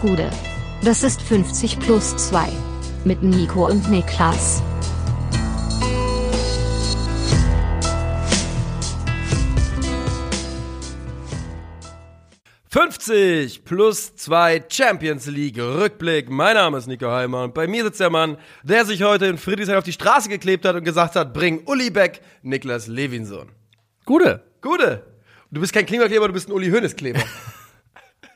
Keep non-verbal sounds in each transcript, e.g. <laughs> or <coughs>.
Gude. Das ist 50 plus 2. Mit Nico und Niklas. »50 plus 2 Champions League Rückblick. Mein Name ist Nico Heimer und bei mir sitzt der Mann, der sich heute in Friedrichshain auf die Straße geklebt hat und gesagt hat, bring Uli Beck, Niklas Levinson. Gute. Gute. Du bist kein Klimakleber, du bist ein Uli Hoeneß-Kleber. <laughs>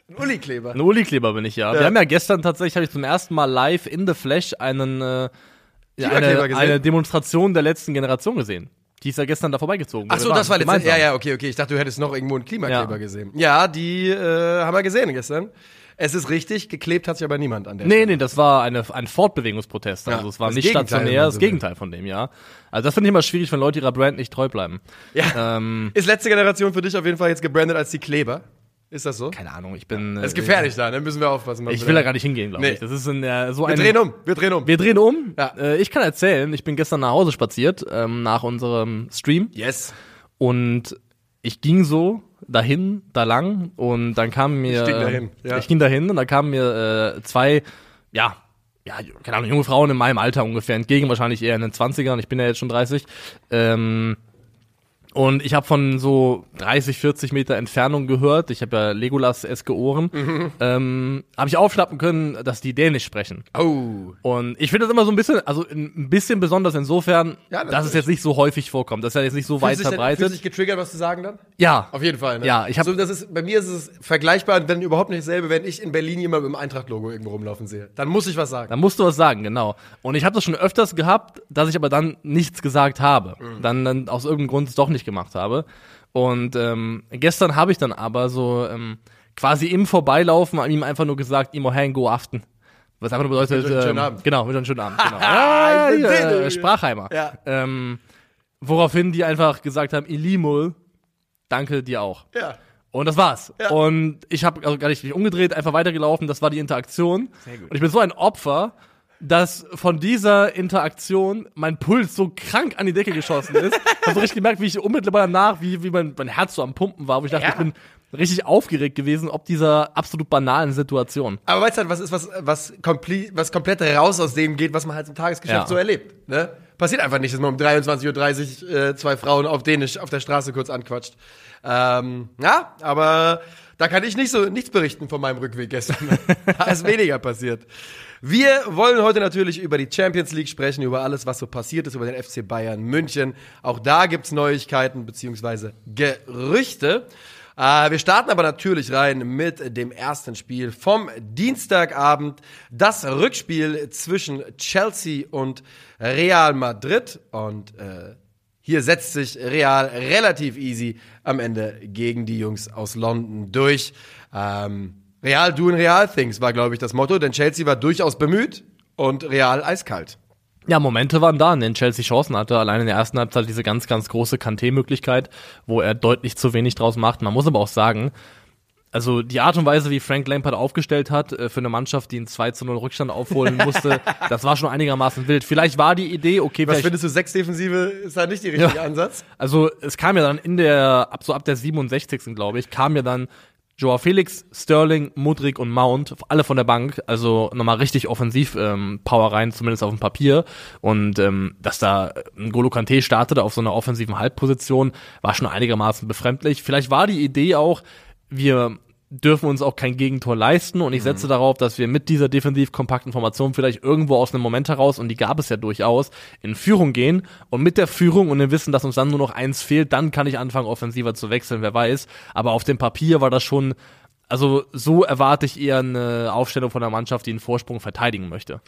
ein Uli-Kleber. Ein Uli-Kleber bin ich ja. Ja. Wir haben ja gestern tatsächlich, habe ich zum ersten Mal live in the Flash einen, äh, eine, eine Demonstration der letzten Generation gesehen. Die ist ja gestern da vorbeigezogen. Ach so, das war gemeinsam. Ja, ja, okay, okay. Ich dachte, du hättest noch irgendwo einen Klimakleber Ja. gesehen. Ja, die äh, haben wir gesehen gestern. Es ist richtig, geklebt hat sich aber niemand an der Nee, nee, das war eine, ein Fortbewegungsprotest. Also Ja, es war nicht Gegenteil, stationär, das. Gegenteil von dem, ja. Also das finde ich immer schwierig, wenn Leute ihrer Brand nicht treu bleiben. Ja. Ähm, Ist letzte Generation für dich auf jeden Fall jetzt gebrandet als die Kleber? Ist das so? keine Ahnung, ich bin. Das ist äh, gefährlich da, ne? Müssen wir aufpassen. Ich will da gar nicht hingehen, glaube Nee. ich. Das ist in der, so Wir ein. drehen um, wir drehen um. Wir drehen um. Ja. Äh, ich kann erzählen, ich bin gestern nach Hause spaziert, ähm, nach unserem Stream. yes. Und ich ging so dahin, da lang und dann kamen mir. Ich ging dahin, ja. Ich ging dahin und da kamen mir äh, zwei, ja, ja, keine Ahnung, junge Frauen in meinem Alter ungefähr entgegen, wahrscheinlich eher in den 20ern, ich bin ja jetzt schon 30. Ähm, und ich habe von so 30, 40 Meter Entfernung gehört, ich habe ja Legolas-eske Ohren, Mhm. ähm, habe ich aufschnappen können, dass die Dänisch sprechen. Oh. Und ich finde das immer so ein bisschen, also ein bisschen besonders insofern, Ja, dass es jetzt nicht so häufig vorkommt. Das ist ja jetzt nicht so weit Fühlst denn- verbreitet. Fühlst du dich getriggert, was zu sagen dann? Ja. Auf jeden Fall, ne? Ja, ich hab- so, das ist, bei mir ist es vergleichbar, wenn überhaupt nicht dasselbe, wenn ich in Berlin jemand mit dem Eintracht-Logo irgendwo rumlaufen sehe. Dann muss ich was sagen. Da musst du was sagen, genau. Und ich habe das schon öfters gehabt, dass ich aber dann nichts gesagt habe. Mhm. Dann, dann aus irgendeinem Grund doch nicht gemacht habe. Und ähm, gestern habe ich dann aber so ähm, quasi im Vorbeilaufen an ihm einfach nur gesagt, Imo hang go aften. Was einfach nur bedeutet, Mit ähm, Abend. genau, mit einem schönen Abend. Genau. <laughs> ja, äh, Sprachheimer. Ja. Ähm, woraufhin die einfach gesagt haben, Ilimul, danke dir auch. Ja. Und das war's. Ja. Und ich habe also gar nicht mich umgedreht, einfach weitergelaufen. Das war die Interaktion. Und ich bin so ein Opfer, dass von dieser Interaktion mein Puls so krank an die Decke geschossen ist. <laughs> ich habe so richtig gemerkt, wie ich unmittelbar danach, wie, wie mein, mein Herz so am Pumpen war, wo ich dachte, Ja. ich bin richtig aufgeregt gewesen, ob dieser absolut banalen Situation. Aber weißt du halt, was ist, was, was, komple was komplett raus aus dem geht, was man halt im Tagesgeschäft Ja. so erlebt. Ne? Passiert einfach nicht, dass man um 23.30 Uhr äh, zwei Frauen auf Dänisch auf der Straße kurz anquatscht. Ähm, ja, aber da kann ich nicht so nichts berichten von meinem Rückweg gestern. <laughs> da ist weniger passiert. Wir wollen heute natürlich über die Champions League sprechen, über alles, was so passiert ist, über den FC Bayern München. Auch da gibt's Neuigkeiten beziehungsweise Gerüchte. Äh, wir starten aber natürlich rein mit dem ersten Spiel vom Dienstagabend. Das Rückspiel zwischen Chelsea und Real Madrid. Und äh, hier setzt sich Real relativ easy am Ende gegen die Jungs aus London durch. Ähm, Real doing Real things war, glaube ich, das Motto, denn Chelsea war durchaus bemüht und Real eiskalt. Ja, Momente waren da, in denen Chelsea Chancen hatte. Allein in der ersten Halbzeit diese ganz, ganz große Kanté-Möglichkeit, wo er deutlich zu wenig draus macht. Man muss aber auch sagen, also die Art und Weise, wie Frank Lampard aufgestellt hat, äh, für eine Mannschaft, die einen 2 zu 0 Rückstand aufholen <laughs> musste, das war schon einigermaßen wild. Vielleicht war die Idee, okay, Was findest du, sechs Defensive ist da nicht der richtige Ja. Ansatz? also es kam ja dann in der, ab so ab der 67. glaube ich, kam ja dann Joao Felix, Sterling, Mudrik und Mount, alle von der Bank, also nochmal richtig offensiv ähm, Power rein, zumindest auf dem Papier. Und ähm, dass da ein Golo Kante startete auf so einer offensiven Halbposition, war schon einigermaßen befremdlich. Vielleicht war die Idee auch, wir dürfen uns auch kein Gegentor leisten und ich Mhm. setze darauf, dass wir mit dieser defensiv kompakten Formation vielleicht irgendwo aus einem Moment heraus, und die gab es ja durchaus, in Führung gehen und mit der Führung und dem Wissen, dass uns dann nur noch eins fehlt, dann kann ich anfangen, offensiver zu wechseln, wer weiß. Aber auf dem Papier war das schon, also so erwarte ich eher eine Aufstellung von einer Mannschaft, die einen Vorsprung verteidigen möchte.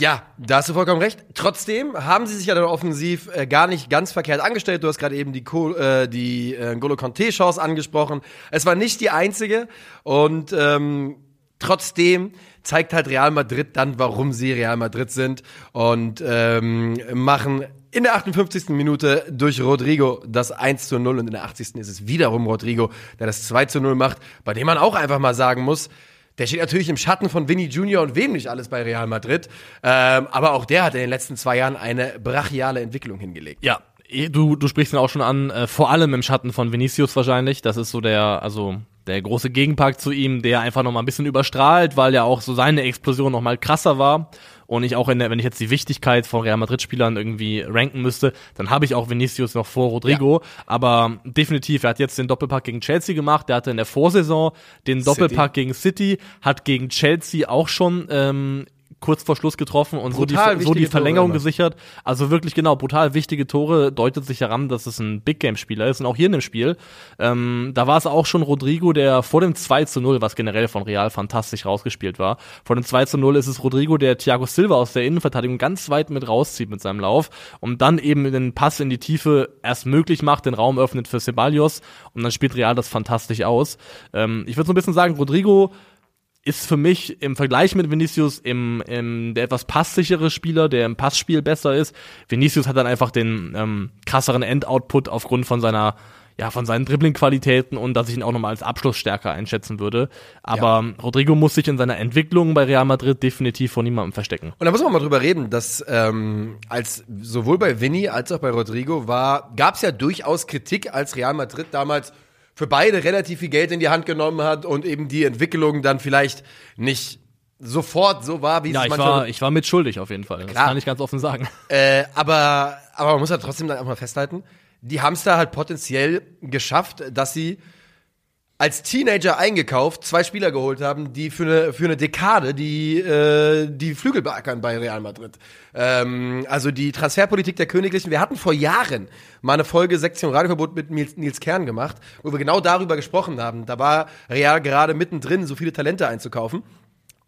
Ja, da hast du vollkommen recht. Trotzdem haben sie sich ja dann offensiv äh, gar nicht ganz verkehrt angestellt. Du hast gerade eben die, äh, die äh, Golo Conte Chance angesprochen. Es war nicht die einzige und ähm, trotzdem zeigt halt Real Madrid dann, warum sie Real Madrid sind und ähm, machen in der 58. Minute durch Rodrigo das 1 zu 0 und in der 80. ist es wiederum Rodrigo, der das 2 zu 0 macht, bei dem man auch einfach mal sagen muss, der steht natürlich im Schatten von Vinny Junior und wem nicht alles bei Real Madrid. Ähm, aber auch der hat in den letzten zwei Jahren eine brachiale Entwicklung hingelegt. Ja, eh, du, du sprichst ihn auch schon an, äh, vor allem im Schatten von Vinicius wahrscheinlich. Das ist so der, also der große Gegenpart zu ihm, der einfach noch mal ein bisschen überstrahlt, weil ja auch so seine Explosion noch mal krasser war. Und ich auch in der, wenn ich jetzt die Wichtigkeit von Real Madrid-Spielern irgendwie ranken müsste, dann habe ich auch Vinicius noch vor Rodrigo. Aber definitiv, er hat jetzt den Doppelpack gegen Chelsea gemacht. Der hatte in der Vorsaison den Doppelpack gegen City, hat gegen Chelsea auch schon ähm, kurz vor Schluss getroffen und so die, Brutal so die Verlängerung Tore gesichert. Also wirklich genau, brutal wichtige Tore deutet sich heran, dass es ein Big Game Spieler ist und auch hier in dem Spiel. Ähm, da war es auch schon Rodrigo, der vor dem 2 zu 0, was generell von Real fantastisch rausgespielt war. Vor dem 2 zu 0 ist es Rodrigo, der Thiago Silva aus der Innenverteidigung ganz weit mit rauszieht mit seinem Lauf und dann eben den Pass in die Tiefe erst möglich macht, den Raum öffnet für Ceballos und dann spielt Real das fantastisch aus. Ähm, ich würde so ein bisschen sagen, Rodrigo ist für mich im Vergleich mit Vinicius im, im der etwas passsichere Spieler, der im Passspiel besser ist. Vinicius hat dann einfach den ähm, krasseren Endoutput aufgrund von seiner ja, von seinen Dribbling-Qualitäten und dass ich ihn auch nochmal als Abschlussstärker einschätzen würde. Aber Rodrigo muss sich in seiner Entwicklung bei Real Madrid definitiv vor niemandem verstecken. Und da muss man mal drüber reden, dass ähm, als sowohl bei Vinny als auch bei Rodrigo war, gab es ja durchaus Kritik, als Real Madrid damals für beide relativ viel Geld in die Hand genommen hat und eben die Entwicklung dann vielleicht nicht sofort so war, wie Ja, es ich manchmal war, ich war mitschuldig auf jeden Fall. Das Klar. kann ich ganz offen sagen. Äh, aber, aber man muss ja trotzdem dann auch mal festhalten, die da halt potenziell geschafft, dass sie als Teenager eingekauft zwei Spieler geholt haben, die für eine, für eine Dekade die, äh, die Flügel beackern bei Real Madrid. Ähm, also die Transferpolitik der Königlichen. Wir hatten vor Jahren mal eine Folge Sektion Radioverbot mit Nils, Nils Kern gemacht, wo wir genau darüber gesprochen haben. Da war Real gerade mittendrin, so viele Talente einzukaufen.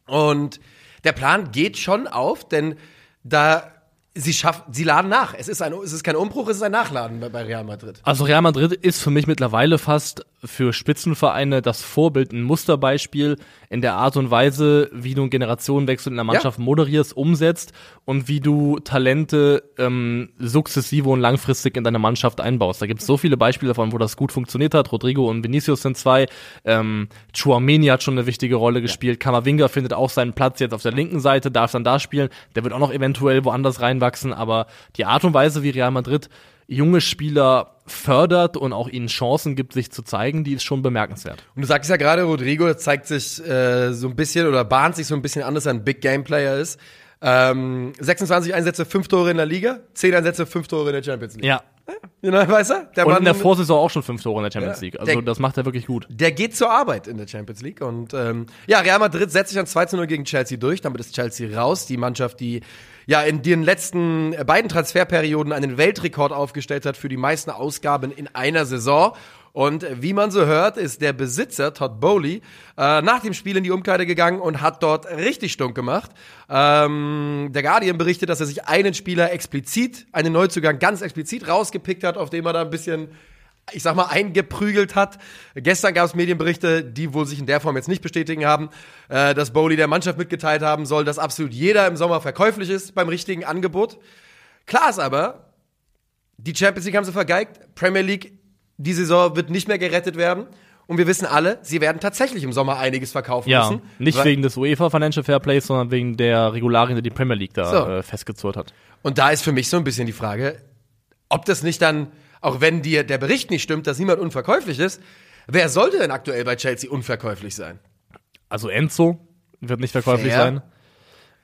Und der Plan geht schon auf, denn da sie schaffen, sie laden nach. Es ist ein, es ist kein Umbruch, es ist ein Nachladen bei, bei Real Madrid. Also Real Madrid ist für mich mittlerweile fast für Spitzenvereine das Vorbild, ein Musterbeispiel in der Art und Weise, wie du einen Generationenwechsel in der Mannschaft moderierst, umsetzt und wie du Talente ähm, sukzessive und langfristig in deine Mannschaft einbaust. Da gibt es so viele Beispiele davon, wo das gut funktioniert hat. Rodrigo und Vinicius sind zwei. Ähm, Chouameni hat schon eine wichtige Rolle gespielt. Kamavinga findet auch seinen Platz jetzt auf der linken Seite, darf dann da spielen. Der wird auch noch eventuell woanders reinwachsen, aber die Art und Weise, wie Real Madrid junge Spieler fördert und auch ihnen Chancen gibt, sich zu zeigen, die ist schon bemerkenswert. Und du sagst ja gerade, Rodrigo zeigt sich äh, so ein bisschen oder bahnt sich so ein bisschen an, dass er ein Big Game Player ist. Ähm, 26 Einsätze, 5 Tore in der Liga, 10 Einsätze, 5 Tore in der Champions League. Ja. Genau, weißt du? Der Und in der Vorsaison auch schon fünf Tore in der Champions Ja. League. Also Der- das macht er wirklich gut. Der geht zur Arbeit in der Champions League. Und ähm, ja, Real Madrid setzt sich an 2 zu 0 gegen Chelsea durch. Damit ist Chelsea raus. Die Mannschaft, die ja in den letzten beiden Transferperioden einen Weltrekord aufgestellt hat für die meisten Ausgaben in einer Saison. Und wie man so hört, ist der Besitzer, Todd Bowley, äh, nach dem Spiel in die Umkleide gegangen und hat dort richtig stunk gemacht. Ähm, der Guardian berichtet, dass er sich einen Spieler explizit, einen Neuzugang ganz explizit rausgepickt hat, auf dem er da ein bisschen ich sag mal, eingeprügelt hat. Gestern gab es Medienberichte, die wohl sich in der Form jetzt nicht bestätigen haben, äh, dass Bowley der Mannschaft mitgeteilt haben soll, dass absolut jeder im Sommer verkäuflich ist beim richtigen Angebot. Klar ist aber, die Champions League haben sie vergeigt, Premier League, die Saison wird nicht mehr gerettet werden. Und wir wissen alle, sie werden tatsächlich im Sommer einiges verkaufen Ja, müssen. nicht wegen des UEFA Financial Fair Plays, sondern wegen der Regularien, die die Premier League da So. äh, festgezurrt hat. Und da ist für mich so ein bisschen die Frage, ob das nicht dann, auch wenn dir der Bericht nicht stimmt, dass niemand unverkäuflich ist, wer sollte denn aktuell bei Chelsea unverkäuflich sein? Also Enzo wird nicht verkäuflich Fair. sein.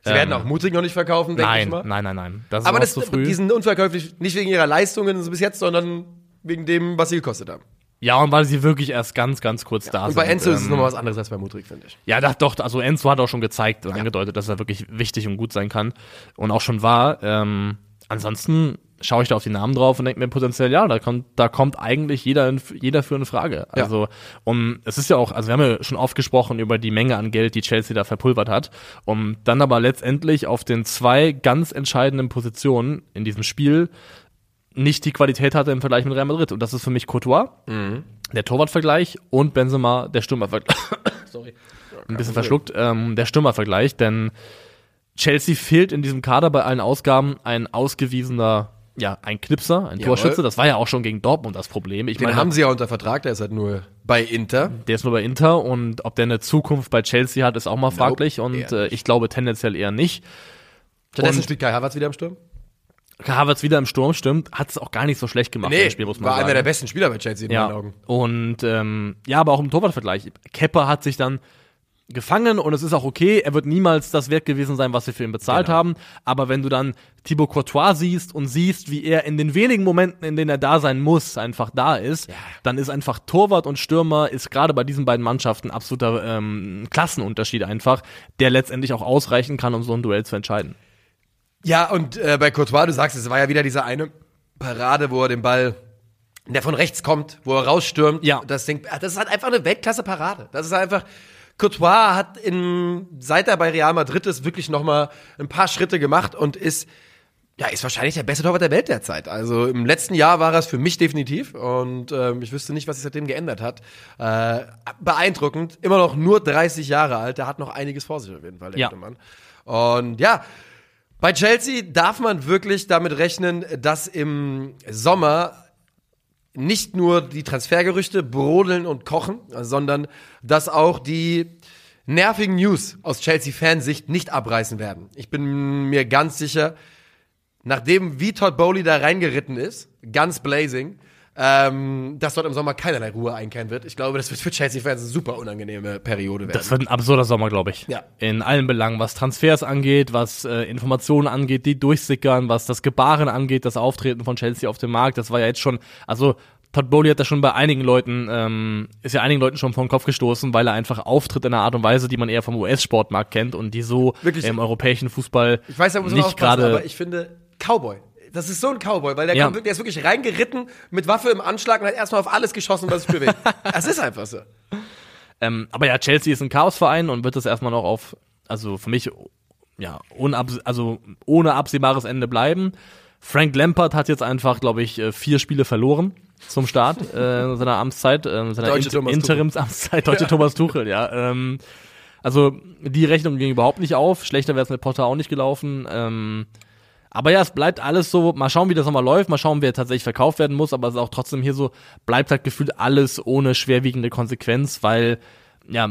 Sie werden auch mutig noch nicht verkaufen, denke ich Ähm, Nein, mal. nein, nein, nein. Das ist Aber das, zu früh. die sind unverkäuflich nicht wegen ihrer Leistungen so bis jetzt, sondern wegen dem, was sie gekostet haben. ja, und weil sie wirklich erst ganz, ganz kurz da Und sind. bei Enzo ist es ähm, nochmal was anderes als bei Mudrik, finde ich. Ja, doch, doch, also Enzo hat auch schon gezeigt und angedeutet, dass er wirklich wichtig und gut sein kann und auch schon war. Ähm, ansonsten schaue ich da auf die Namen drauf und denke mir potenziell, ja, da kommt, da kommt eigentlich jeder, in, jeder für eine Frage. Ja. Also, und es ist ja auch, also wir haben ja schon oft gesprochen über die Menge an Geld, die Chelsea da verpulvert hat, um dann aber letztendlich auf den zwei ganz entscheidenden Positionen in diesem Spiel nicht die Qualität hatte im Vergleich mit Real Madrid. Und das ist für mich Courtois, der Torwartvergleich und Benzema, der Stürmervergleich. <coughs> Sorry. Ein bisschen verschluckt, ähm, der Stürmervergleich, denn Chelsea fehlt in diesem Kader bei allen Ausgaben ein ausgewiesener, ja, ein Knipser, ein Jawohl. Torschütze. Das war ja auch schon gegen Dortmund das Problem. Ich Den meine, haben sie ja unter Vertrag, der ist halt nur bei Inter. der ist nur bei Inter und ob der eine Zukunft bei Chelsea hat, ist auch mal fraglich und eher äh, ich glaube tendenziell eher nicht. Stattdessen Und- spielt Kai Havertz wieder im Sturm. Havertz wieder im Sturm stimmt, hat es auch gar nicht so schlecht gemacht Nee, im Spiel, muss man war sagen. einer der besten Spieler bei Chelsea in meinen ja. Augen. Und ähm, ja, aber auch im Torwartvergleich. Kepper hat sich dann gefangen und es ist auch okay, er wird niemals das wert gewesen sein, was wir für ihn bezahlt Genau. haben. Aber wenn du dann Thibaut Courtois siehst und siehst, wie er in den wenigen Momenten, in denen er da sein muss, einfach da ist, dann ist einfach Torwart und Stürmer ist gerade bei diesen beiden Mannschaften absoluter ähm, Klassenunterschied einfach, der letztendlich auch ausreichen kann, um so ein Duell zu entscheiden. Ja, und äh, bei Courtois, du sagst, es war ja wieder diese eine Parade, wo er den Ball, der von rechts kommt, wo er rausstürmt. Ja. Das Ding, ah, das ist halt einfach eine Weltklasse-Parade. Das ist einfach, Courtois hat in, seit er bei Real Madrid ist, wirklich noch mal ein paar Schritte gemacht und ist, ja, ist wahrscheinlich der beste Torwart der Welt derzeit. Also im letzten Jahr war er es für mich definitiv und ähm, ich wüsste nicht, was sich seitdem geändert hat. Äh, beeindruckend, immer noch nur 30 Jahre alt, der hat noch einiges vor sich auf jeden Fall, der Ja. gute Mann. Und ja, bei Chelsea darf man wirklich damit rechnen, dass im Sommer nicht nur die Transfergerüchte brodeln und kochen, sondern dass auch die nervigen News aus Chelsea-Fansicht nicht abreißen werden. Ich bin mir ganz sicher, nachdem wie Todd Bowley da reingeritten ist, ganz blazing, ähm, dass dort im Sommer keinerlei Ruhe einkehren wird. Ich glaube, das wird für Chelsea-Fans eine super unangenehme Periode werden. Das wird ein absurder Sommer, glaube ich. Ja. In allen Belangen, was Transfers angeht, was äh, Informationen angeht, die durchsickern, was das Gebaren angeht, das Auftreten von Chelsea auf dem Markt. Das war ja jetzt schon, also Todd Bowley hat da schon bei einigen Leuten, ähm, ist ja einigen Leuten schon vor den Kopf gestoßen, weil er einfach auftritt in einer Art und Weise, die man eher vom US-Sportmarkt kennt und die so Wirklich. im europäischen Fußball Ich weiß, da muss man nicht gerade aber ich finde Cowboy. Das ist so ein Cowboy, weil der, Ja. kommt, der ist wirklich reingeritten mit Waffe im Anschlag und hat erstmal auf alles geschossen, was sich bewegt. <laughs> Es ist einfach so. Ähm, aber ja, Chelsea ist ein Chaosverein und wird das erstmal noch auf, also für mich, ja, unabs also ohne absehbares Ende bleiben. Frank Lampard hat jetzt einfach, glaube ich, äh, vier Spiele verloren zum Start äh, seiner Amtszeit, äh, seiner Tuchel. Interimsamtszeit, deutsche Thomas Tuchel, ja. Ähm, also die Rechnung ging überhaupt nicht auf. Schlechter wäre es mit Potter auch nicht gelaufen. Ähm, aber ja, es bleibt alles so, mal schauen, wie das nochmal läuft, mal schauen, wer tatsächlich verkauft werden muss, aber es ist auch trotzdem hier so, bleibt halt gefühlt alles ohne schwerwiegende Konsequenz, weil, ja,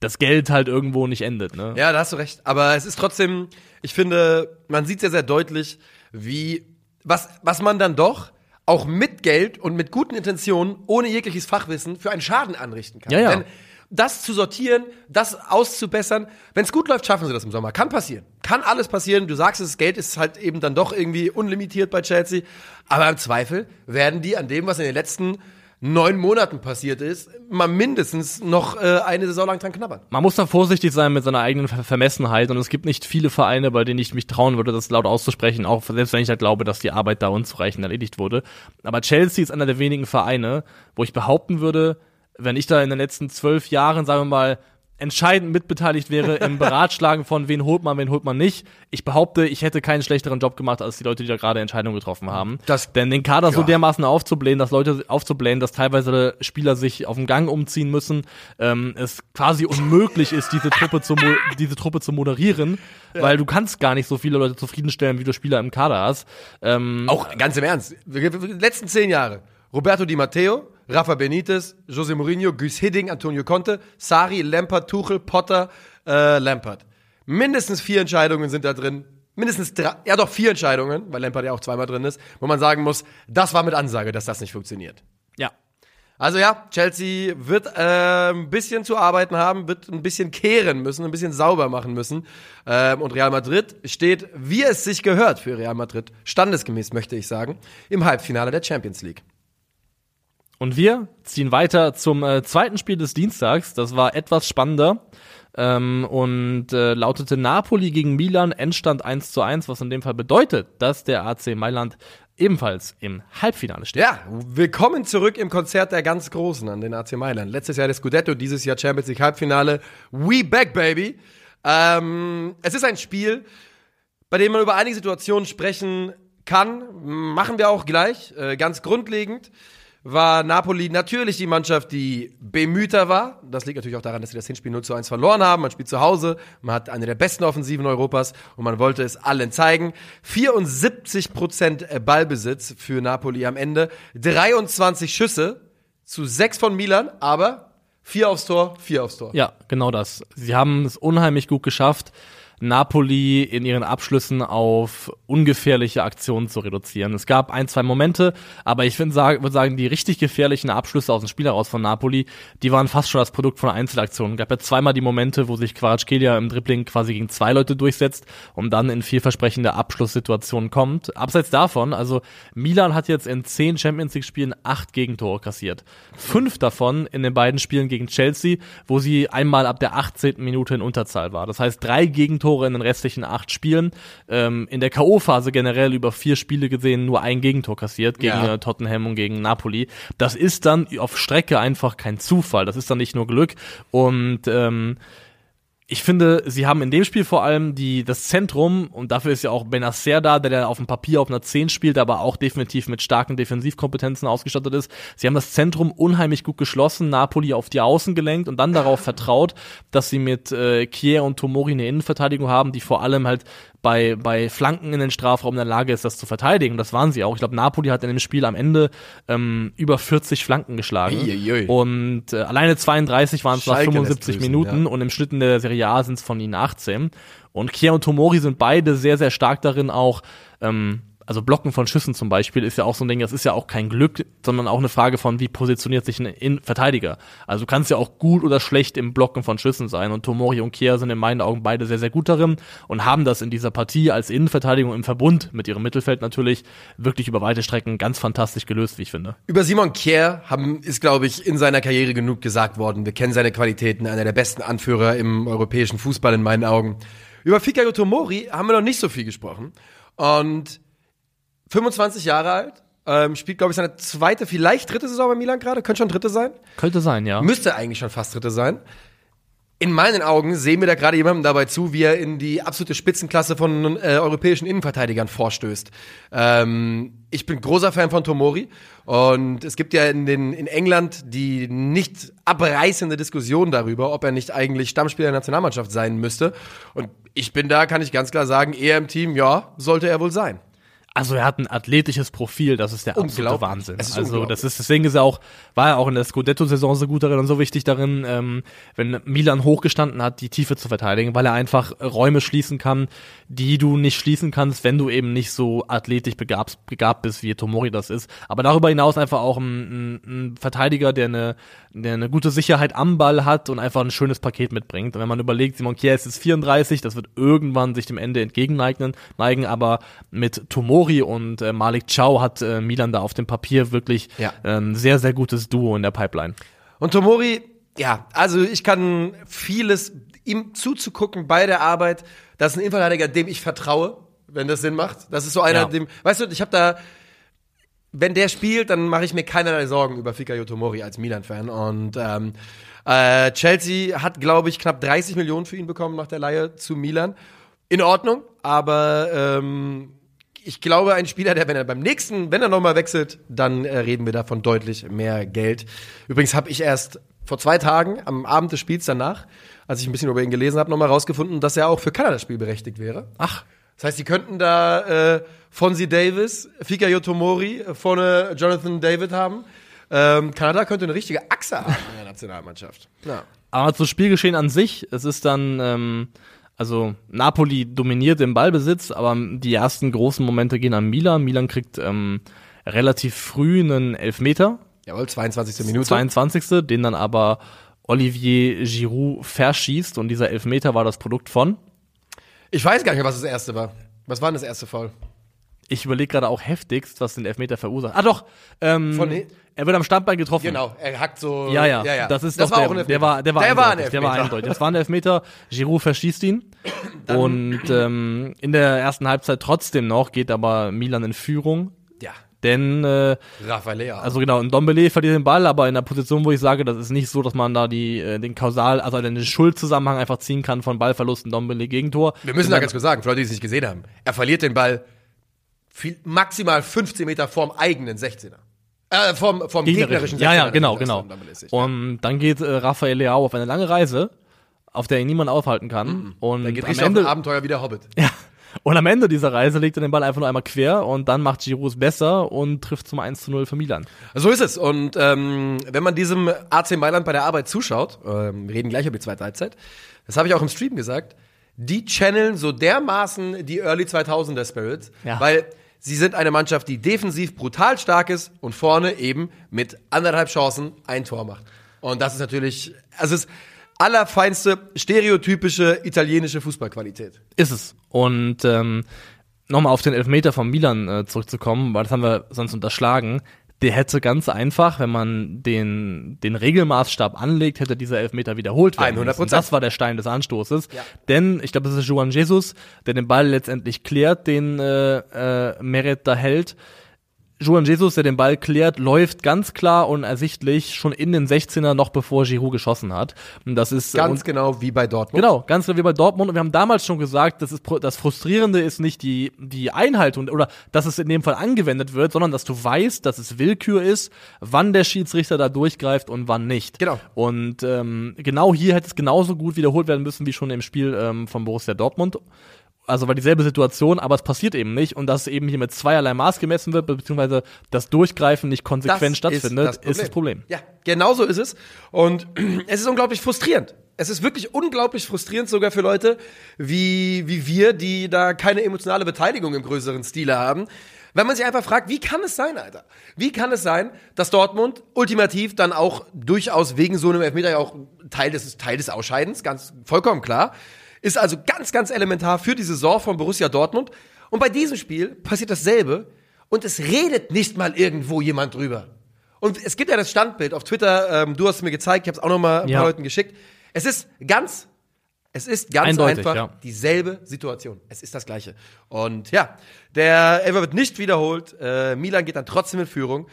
das Geld halt irgendwo nicht endet, ne? Ja, da hast du recht. Aber es ist trotzdem, ich finde, man sieht sehr, sehr deutlich, wie, was, was man dann doch auch mit Geld und mit guten Intentionen, ohne jegliches Fachwissen, für einen Schaden anrichten kann. Ja, ja. Denn das zu sortieren, das auszubessern, wenn es gut läuft, schaffen sie das im Sommer. Kann passieren. Kann alles passieren. Du sagst, es, das Geld ist halt eben dann doch irgendwie unlimitiert bei Chelsea. Aber im Zweifel werden die an dem, was in den letzten neun Monaten passiert ist, mal mindestens noch äh, eine Saison lang dran knabbern. Man muss da vorsichtig sein mit seiner eigenen Ver Vermessenheit und es gibt nicht viele Vereine, bei denen ich mich trauen würde, das laut auszusprechen, auch selbst wenn ich halt glaube, dass die Arbeit da unzureichend erledigt wurde. Aber Chelsea ist einer der wenigen Vereine, wo ich behaupten würde, wenn ich da in den letzten zwölf Jahren, sagen wir mal, entscheidend mitbeteiligt wäre im <laughs> Beratschlagen von wen holt man, wen holt man nicht. Ich behaupte, ich hätte keinen schlechteren Job gemacht als die Leute, die da gerade Entscheidungen getroffen haben. Das- Denn den Kader so Ja. dermaßen aufzublähen, dass Leute aufzublähen, dass teilweise Spieler sich auf den Gang umziehen müssen, ähm, es quasi unmöglich ist, diese Truppe zu, <laughs> diese Truppe zu moderieren, weil du kannst gar nicht so viele Leute zufriedenstellen, wie du Spieler im Kader hast. Ähm, Auch ganz im Ernst. Wir- Letzten zehn Jahre. Roberto Di Matteo, Rafa Benitez, Jose Mourinho, Güs Hidding, Antonio Conte, Sari, Lampard, Tuchel, Potter, äh, Lampard. Mindestens vier Entscheidungen sind da drin. Mindestens drei, ja doch vier Entscheidungen, weil Lampard ja auch zweimal drin ist, wo man sagen muss, das war mit Ansage, dass das nicht funktioniert. ja. Also ja, Chelsea wird äh, ein bisschen zu arbeiten haben, wird ein bisschen kehren müssen, ein bisschen sauber machen müssen. Ähm, und Real Madrid steht, wie es sich gehört für Real Madrid, standesgemäß möchte ich sagen, im Halbfinale der Champions League. Und wir ziehen weiter zum äh, zweiten Spiel des Dienstags. Das war etwas spannender. Ähm, und äh, lautete Napoli gegen Milan, Endstand 1 zu 1, was in dem Fall bedeutet, dass der AC Mailand ebenfalls im Halbfinale steht. Ja, willkommen zurück im Konzert der ganz Großen an den AC Mailand. Letztes Jahr der Scudetto, dieses Jahr Champions League Halbfinale. We back, baby. Ähm, es ist ein Spiel, bei dem man über einige Situationen sprechen kann. Machen wir auch gleich. Äh, ganz grundlegend war Napoli natürlich die Mannschaft, die bemühter war. Das liegt natürlich auch daran, dass sie das Hinspiel 0 zu 1 verloren haben. Man spielt zu Hause, man hat eine der besten Offensiven Europas und man wollte es allen zeigen. 74 Prozent Ballbesitz für Napoli am Ende. 23 Schüsse zu 6 von Milan, aber 4 aufs Tor, 4 aufs Tor. Ja, genau das. Sie haben es unheimlich gut geschafft, Napoli in ihren Abschlüssen auf ungefährliche Aktionen zu reduzieren. Es gab ein, zwei Momente, aber ich würde sagen, die richtig gefährlichen Abschlüsse aus dem Spiel heraus von Napoli, die waren fast schon das Produkt von Einzelaktionen. Es gab ja zweimal die Momente, wo sich Kvaratskhelia im Dribbling quasi gegen zwei Leute durchsetzt und dann in vielversprechende Abschlusssituationen kommt. Abseits davon, also Milan hat jetzt in zehn Champions League Spielen acht Gegentore kassiert. Fünf davon in den beiden Spielen gegen Chelsea, wo sie einmal ab der 18. Minute in Unterzahl war. Das heißt, drei Gegentore in den restlichen acht Spielen. Ähm, in der K.O.-Phase generell über vier Spiele gesehen nur ein Gegentor kassiert gegen Ja. Tottenham und gegen Napoli. Das ist dann auf Strecke einfach kein Zufall. Das ist dann nicht nur Glück. Und ähm, ich finde, sie haben in dem Spiel vor allem die, das Zentrum, und dafür ist ja auch Benacer da, der da auf dem Papier auf einer 10 spielt, aber auch definitiv mit starken Defensivkompetenzen ausgestattet ist. Sie haben das Zentrum unheimlich gut geschlossen, Napoli auf die Außen gelenkt und dann darauf vertraut, dass sie mit äh, Kier und Tomori eine Innenverteidigung haben, die vor allem halt bei, bei Flanken in den Strafraum in der Lage ist, das zu verteidigen. Das waren sie auch. Ich glaube, Napoli hat in dem Spiel am Ende ähm, über 40 Flanken geschlagen. Uiuiui. Und äh, alleine 32 waren es nach Schalke lässt 75 grüßen, Minuten ja. und im Schnitt in der Serie A sind es von ihnen 18. Und Kia und Tomori sind beide sehr, sehr stark darin, auch ähm, also Blocken von Schüssen zum Beispiel ist ja auch so ein Ding, das ist ja auch kein Glück, sondern auch eine Frage von, wie positioniert sich ein In Verteidiger. Also du kannst ja auch gut oder schlecht im Blocken von Schüssen sein. Und Tomori und Kia sind in meinen Augen beide sehr, sehr gut darin und haben das in dieser Partie als Innenverteidigung im Verbund mit ihrem Mittelfeld natürlich wirklich über weite Strecken ganz fantastisch gelöst, wie ich finde. Über Simon Kier haben, ist, glaube ich, in seiner Karriere genug gesagt worden. Wir kennen seine Qualitäten, einer der besten Anführer im europäischen Fußball in meinen Augen. Über Fikayo Tomori haben wir noch nicht so viel gesprochen. Und 25 Jahre alt, ähm, spielt, glaube ich, seine zweite, vielleicht dritte Saison bei Milan gerade, könnte schon dritte sein. Könnte sein, ja. Müsste eigentlich schon fast dritte sein. In meinen Augen sehen wir da gerade jemandem dabei zu, wie er in die absolute Spitzenklasse von äh, europäischen Innenverteidigern vorstößt. Ähm, ich bin großer Fan von Tomori und es gibt ja in, den, in England die nicht abreißende Diskussion darüber, ob er nicht eigentlich Stammspieler der Nationalmannschaft sein müsste. Und ich bin da, kann ich ganz klar sagen, eher im Team, ja, sollte er wohl sein. Also er hat ein athletisches Profil, das ist der absolute. Wahnsinn. Also das ist deswegen ist er auch war er auch in der Scudetto-Saison so gut darin und so wichtig darin, ähm, wenn Milan hochgestanden hat, die Tiefe zu verteidigen, weil er einfach Räume schließen kann, die du nicht schließen kannst, wenn du eben nicht so athletisch begabt, begabt bist, wie Tomori das ist. Aber darüber hinaus einfach auch ein, ein, ein Verteidiger, der eine, der eine gute Sicherheit am Ball hat und einfach ein schönes Paket mitbringt. Und wenn man überlegt, Simon Kier ist jetzt 34, das wird irgendwann sich dem Ende entgegenneigen, neigen, aber mit Tomori und äh, Malik Chow hat äh, Milan da auf dem Papier wirklich Ja. ein sehr, sehr gutes Duo in der Pipeline. Und Tomori, ja, also ich kann vieles ihm zuzugucken bei der Arbeit. Das ist ein Innenverteidiger, dem ich vertraue, wenn das Sinn macht. Das ist so einer, Ja. dem, weißt du, ich habe da, wenn der spielt, dann mache ich mir keinerlei Sorgen über Fikayo Tomori als Milan-Fan. Und ähm, äh, Chelsea hat, glaube ich, knapp 30 Millionen für ihn bekommen nach der Leihe zu Milan. In Ordnung, aber ähm, ich glaube, ein Spieler, der, wenn er beim nächsten, wenn er nochmal wechselt, dann äh, reden wir davon deutlich mehr Geld. Übrigens habe ich erst vor zwei Tagen, am Abend des Spiels danach, als ich ein bisschen über ihn gelesen habe, nochmal rausgefunden, dass er auch für Kanada Spiel berechtigt wäre. Ach, Das heißt, die könnten da äh, Fonzie Davis, Fikayo Tomori, äh, vorne Jonathan David haben. Ähm, Kanada könnte eine richtige Achse haben in der Nationalmannschaft. <laughs> Ja. Aber zum Spielgeschehen an sich, es ist dann, ähm, also Napoli dominiert im Ballbesitz, aber die ersten großen Momente gehen an Milan. Milan kriegt ähm, relativ früh einen Elfmeter, Jawohl, 22. Minute. 22. den dann aber Olivier Giroud verschießt und dieser Elfmeter war das Produkt von. Ich weiß gar nicht mehr, was das erste war. Was war denn das erste Foul? Ich überlege gerade auch heftigst, was den Elfmeter verursacht. Ah doch, ähm, Von er wird am Standbein getroffen. Genau, er hackt so. Ja, ja, das ist doch war der, auch ein der war, der war, der war ein eindeutig, der war Elfmeter. eindeutig. Das war ein Elfmeter. Giroud verschießt ihn. und ähm, in der ersten Halbzeit trotzdem noch geht aber Milan in Führung. Denn, äh, Lea. also genau, ein Dombele verliert den Ball, aber in der Position, wo ich sage, das ist nicht so, dass man da die, äh, den Kausal, also den Schuldzusammenhang einfach ziehen kann von Ballverlust und Dombele Gegentor. Wir müssen da ganz kurz sagen, für Leute, die es nicht gesehen haben. Er verliert den Ball viel, maximal 15 Meter vorm eigenen 16er. Äh, vom, vom gegnerischen 16er. Ja, ja, genau, genau. Und dann geht äh, Rafael Leao auf eine lange Reise, auf der ihn niemand aufhalten kann. Und Dann geht am richtig auf Ende, ein Abenteuer wie der Hobbit. Ja. Und am Ende dieser Reise legt er den Ball einfach nur einmal quer und dann macht Giroud es besser und trifft zum 1 zu 0 für Milan. So ist es. Und ähm, wenn man diesem AC Mailand bei der Arbeit zuschaut, ähm, wir reden gleich über die zweite Halbzeit, das habe ich auch im Stream gesagt, die channeln so dermaßen die Early 2000er Spirits, Ja. weil sie sind eine Mannschaft, die defensiv brutal stark ist und vorne eben mit anderthalb Chancen ein Tor macht. Und das ist natürlich, also es ist allerfeinste, stereotypische italienische Fußballqualität. Ist es. Und ähm, nochmal auf den Elfmeter von Milan äh, zurückzukommen, weil das haben wir sonst unterschlagen. Der hätte ganz einfach, wenn man den, den Regelmaßstab anlegt, hätte dieser Elfmeter wiederholt werden 100%. müssen. Das war der Stein des Anstoßes. Ja. Denn, ich glaube, das ist Juan Jesus, der den Ball letztendlich klärt, den äh, äh, Meret da hält. Juan Jesus, der den Ball klärt, läuft ganz klar und ersichtlich schon in den 16er, noch bevor Giroud geschossen hat. Und das ist Ganz und, genau wie bei Dortmund. Genau, ganz genau wie bei Dortmund. Und wir haben damals schon gesagt, das, ist, das Frustrierende ist nicht die, die Einhaltung oder dass es in dem Fall angewendet wird, sondern dass du weißt, dass es Willkür ist, wann der Schiedsrichter da durchgreift und wann nicht. Genau. Und ähm, genau hier hätte es genauso gut wiederholt werden müssen wie schon im Spiel ähm, von Borussia Dortmund. Also war dieselbe Situation, aber es passiert eben nicht und dass eben hier mit zweierlei Maß gemessen wird, beziehungsweise das Durchgreifen nicht konsequent stattfindet, ist das Problem. Ja, genau so ist es. Und <clears throat> es ist unglaublich frustrierend. Es ist wirklich unglaublich frustrierend sogar für Leute wie, wie wir, die da keine emotionale Beteiligung im größeren Stile haben. Wenn man sich einfach fragt, wie kann es sein, Alter? Wie kann es sein, dass Dortmund ultimativ dann auch durchaus wegen so einem Elfmeter ja auch Teil des, Teil des Ausscheidens, ganz vollkommen klar, ist also ganz, ganz elementar für die Saison von Borussia Dortmund. Und bei diesem Spiel passiert dasselbe und es redet nicht mal irgendwo jemand drüber. Und es gibt ja das Standbild auf Twitter, ähm, du hast es mir gezeigt, ich habe es auch noch mal ein Ja. paar Leuten geschickt. Es ist ganz, es ist ganz Eindeutig, einfach ja. dieselbe Situation. Es ist das Gleiche. Und ja, der Elfer wird nicht wiederholt. Äh, Milan geht dann trotzdem in Führung.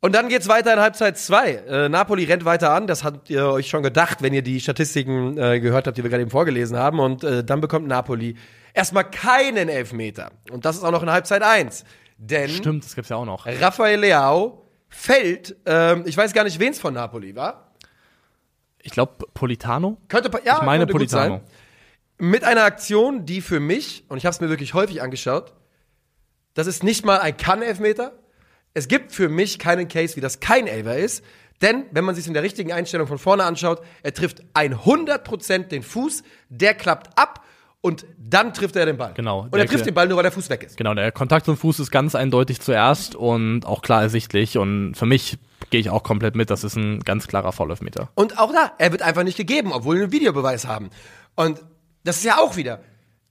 Und dann geht's weiter in Halbzeit 2. Äh, Napoli rennt weiter an. Das habt ihr euch schon gedacht, wenn ihr die Statistiken äh, gehört habt, die wir gerade eben vorgelesen haben. Und äh, dann bekommt Napoli erstmal keinen Elfmeter. Und das ist auch noch in Halbzeit 1. Denn Stimmt, das gibt's ja auch noch. Rafael Leao fällt, ähm, ich weiß gar nicht, wen's von Napoli war. Ich glaube, Politano? Könnte, ja, ich meine Politano. sein. Mit einer Aktion, die für mich, und ich habe es mir wirklich häufig angeschaut, das ist nicht mal ein Kann-Elfmeter. Es gibt für mich keinen Case, wie das kein Elfer ist. Denn, wenn man sich in der richtigen Einstellung von vorne anschaut, er trifft 100% den Fuß, der klappt ab und dann trifft er den Ball. Genau. Und er trifft den Ball nur, weil der Fuß weg ist. Genau, der Kontakt zum Fuß ist ganz eindeutig zuerst und auch klar ersichtlich. Und für mich gehe ich auch komplett mit. Das ist ein ganz klarer Foulelfmeter. Und auch da, er wird einfach nicht gegeben, obwohl wir einen Videobeweis haben. Und das ist ja auch wieder,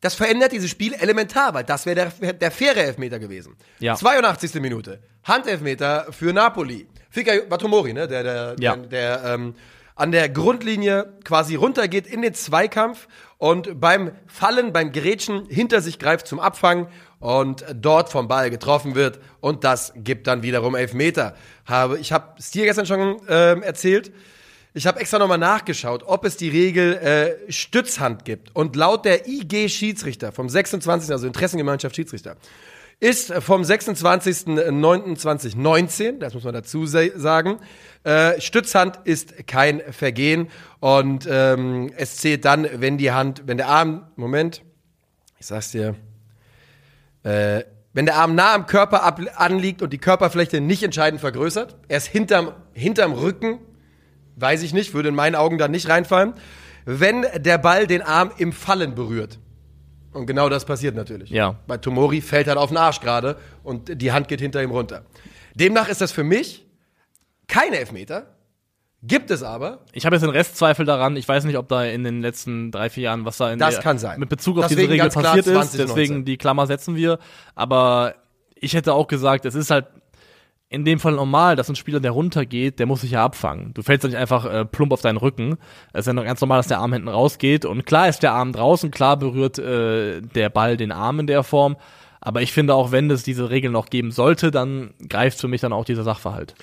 das verändert dieses Spiel elementar, weil das wäre der, der faire Elfmeter gewesen. Ja. 82. Minute, Handelfmeter für Napoli. Fika Batomori, ne, der, der, Ja. der, der ähm, an der Grundlinie quasi runtergeht in den Zweikampf und beim Fallen, beim Gerätschen hinter sich greift zum Abfang und dort vom Ball getroffen wird und das gibt dann wiederum Elfmeter. Habe, ich habe es dir gestern schon ähm, erzählt. Ich habe extra nochmal nachgeschaut, ob es die Regel äh, Stützhand gibt. Und laut der IG-Schiedsrichter vom 26., also Interessengemeinschaft Schiedsrichter, ist vom 26.09.2019, das muss man dazu sagen, äh, Stützhand ist kein Vergehen und ähm, es zählt dann, wenn die Hand, wenn der Arm, Moment, ich sag's dir, äh, wenn der Arm nah am Körper anliegt und die Körperfläche nicht entscheidend vergrößert, er ist hinterm, hinterm Rücken, weiß ich nicht, würde in meinen Augen dann nicht reinfallen, wenn der Ball den Arm im Fallen berührt. Und genau das passiert natürlich. Ja. Bei Tomori fällt halt auf den Arsch gerade und die Hand geht hinter ihm runter. Demnach ist das für mich kein Elfmeter, gibt es aber. Ich habe jetzt den Restzweifel daran. Ich weiß nicht, ob da in den letzten drei, vier Jahren, was da in Das der, kann sein. mit Bezug auf Deswegen diese Regel klar passiert ist. 2019. Deswegen die Klammer setzen wir. Aber ich hätte auch gesagt, es ist halt in dem Fall normal, dass ein Spieler, der runtergeht, der muss sich ja abfangen. Du fällst ja nicht einfach äh, plump auf deinen Rücken. Es ist ja noch ganz normal, dass der Arm hinten rausgeht. Und klar ist der Arm draußen, klar berührt äh, der Ball den Arm in der Form. Aber ich finde auch, wenn es diese Regel noch geben sollte, dann greift für mich dann auch dieser Sachverhalt.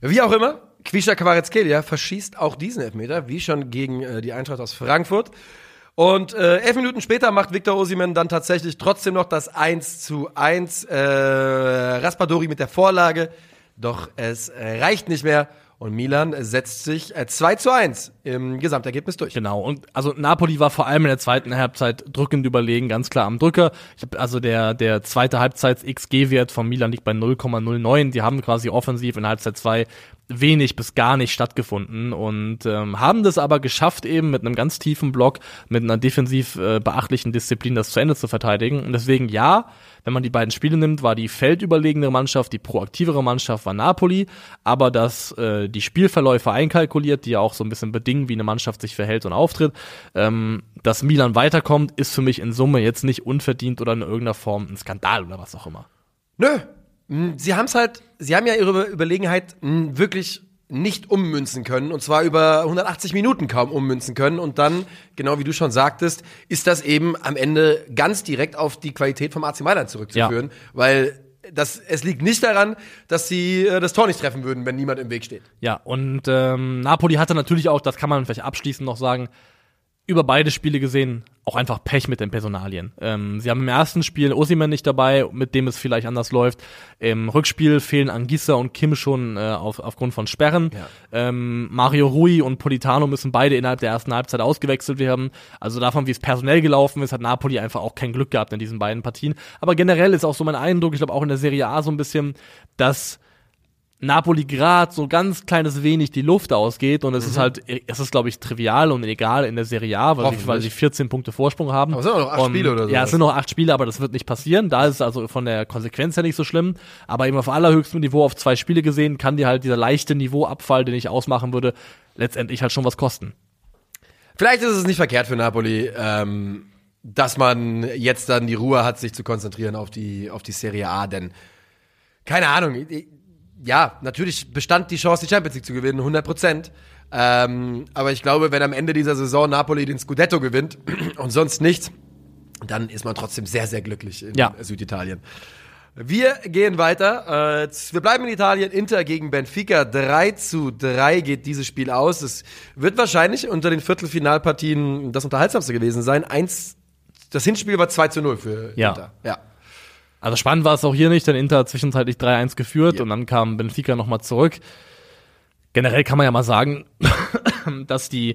Wie auch immer, Quisha Kvaratskhelia verschießt auch diesen Elfmeter, wie schon gegen äh, die Eintracht aus Frankfurt. Und äh, elf Minuten später macht Victor Osimhen dann tatsächlich trotzdem noch das 1 zu 1. Äh, Raspadori mit der Vorlage. Doch es äh, reicht nicht mehr. Und Milan setzt sich äh, 2 zu 1 im Gesamtergebnis durch. Genau, und also Napoli war vor allem in der zweiten Halbzeit drückend überlegen, ganz klar am Drücker. Ich hab, also der, der zweite Halbzeits-XG-Wert von Milan liegt bei 0,09. Die haben quasi offensiv in Halbzeit 2 wenig bis gar nicht stattgefunden und ähm, haben das aber geschafft, eben mit einem ganz tiefen Block, mit einer defensiv äh, beachtlichen Disziplin das zu Ende zu verteidigen. Und deswegen ja, wenn man die beiden Spiele nimmt, war die feldüberlegene Mannschaft, die proaktivere Mannschaft war Napoli, aber dass äh, die Spielverläufe einkalkuliert, die ja auch so ein bisschen bedingen, wie eine Mannschaft sich verhält und auftritt, ähm, dass Milan weiterkommt, ist für mich in Summe jetzt nicht unverdient oder in irgendeiner Form ein Skandal oder was auch immer. Nö. Mm, Sie haben es halt, sie haben ja ihre Überlegenheit mm, wirklich nicht ummünzen können. Und zwar über 180 Minuten kaum ummünzen können. Und dann, genau wie du schon sagtest, ist das eben am Ende ganz direkt auf die Qualität vom AC Mailand zurückzuführen, weil das, es liegt nicht daran, dass sie äh, das Tor nicht treffen würden, wenn niemand im Weg steht. Ja, und ähm, Napoli hatte natürlich auch, das kann man vielleicht abschließend noch sagen, über beide Spiele gesehen auch einfach Pech mit den Personalien. Ähm, sie haben im ersten Spiel Osiman nicht dabei, mit dem es vielleicht anders läuft. Im Rückspiel fehlen Angissa und Kim schon äh, auf, aufgrund von Sperren. Ja. Ähm, Mario Rui und Politano müssen beide innerhalb der ersten Halbzeit ausgewechselt werden. Also davon, wie es personell gelaufen ist, hat Napoli einfach auch kein Glück gehabt in diesen beiden Partien. Aber generell ist auch so mein Eindruck, ich glaube auch in der Serie A so ein bisschen, dass Napoli gerade so ganz kleines wenig die Luft ausgeht und es Mhm. ist halt, es ist glaube ich trivial und egal in der Serie A, weil, sie, weil sie 14 Punkte Vorsprung haben. Aber es sind auch noch acht Und- Spiele oder so. Ja, es sind noch acht Spiele, aber das wird nicht passieren. Da ist es also von der Konsequenz her nicht so schlimm. Aber eben auf allerhöchstem Niveau auf zwei Spiele gesehen, kann dir halt dieser leichte Niveauabfall, den ich ausmachen würde, letztendlich halt schon was kosten. Vielleicht ist es nicht verkehrt für Napoli, ähm, dass man jetzt dann die Ruhe hat, sich zu konzentrieren auf die, auf die Serie A, denn keine Ahnung, ich- ja, natürlich bestand die Chance, die Champions League zu gewinnen, 100 Prozent. Ähm, aber ich glaube, wenn am Ende dieser Saison Napoli den Scudetto gewinnt <clears throat> und sonst nichts, dann ist man trotzdem sehr, sehr glücklich in Ja. Süditalien. Wir gehen weiter. Äh, wir bleiben in Italien. Inter gegen Benfica. 3 zu 3 geht dieses Spiel aus. Es wird wahrscheinlich unter den Viertelfinalpartien das unterhaltsamste gewesen sein. Eins, das Hinspiel war 2 zu 0 für Ja. Inter. Ja. Also spannend war es auch hier nicht, denn Inter hat zwischenzeitlich 3-1 geführt Ja. und dann kam Benfica nochmal zurück. Generell kann man ja mal sagen, <coughs> dass die,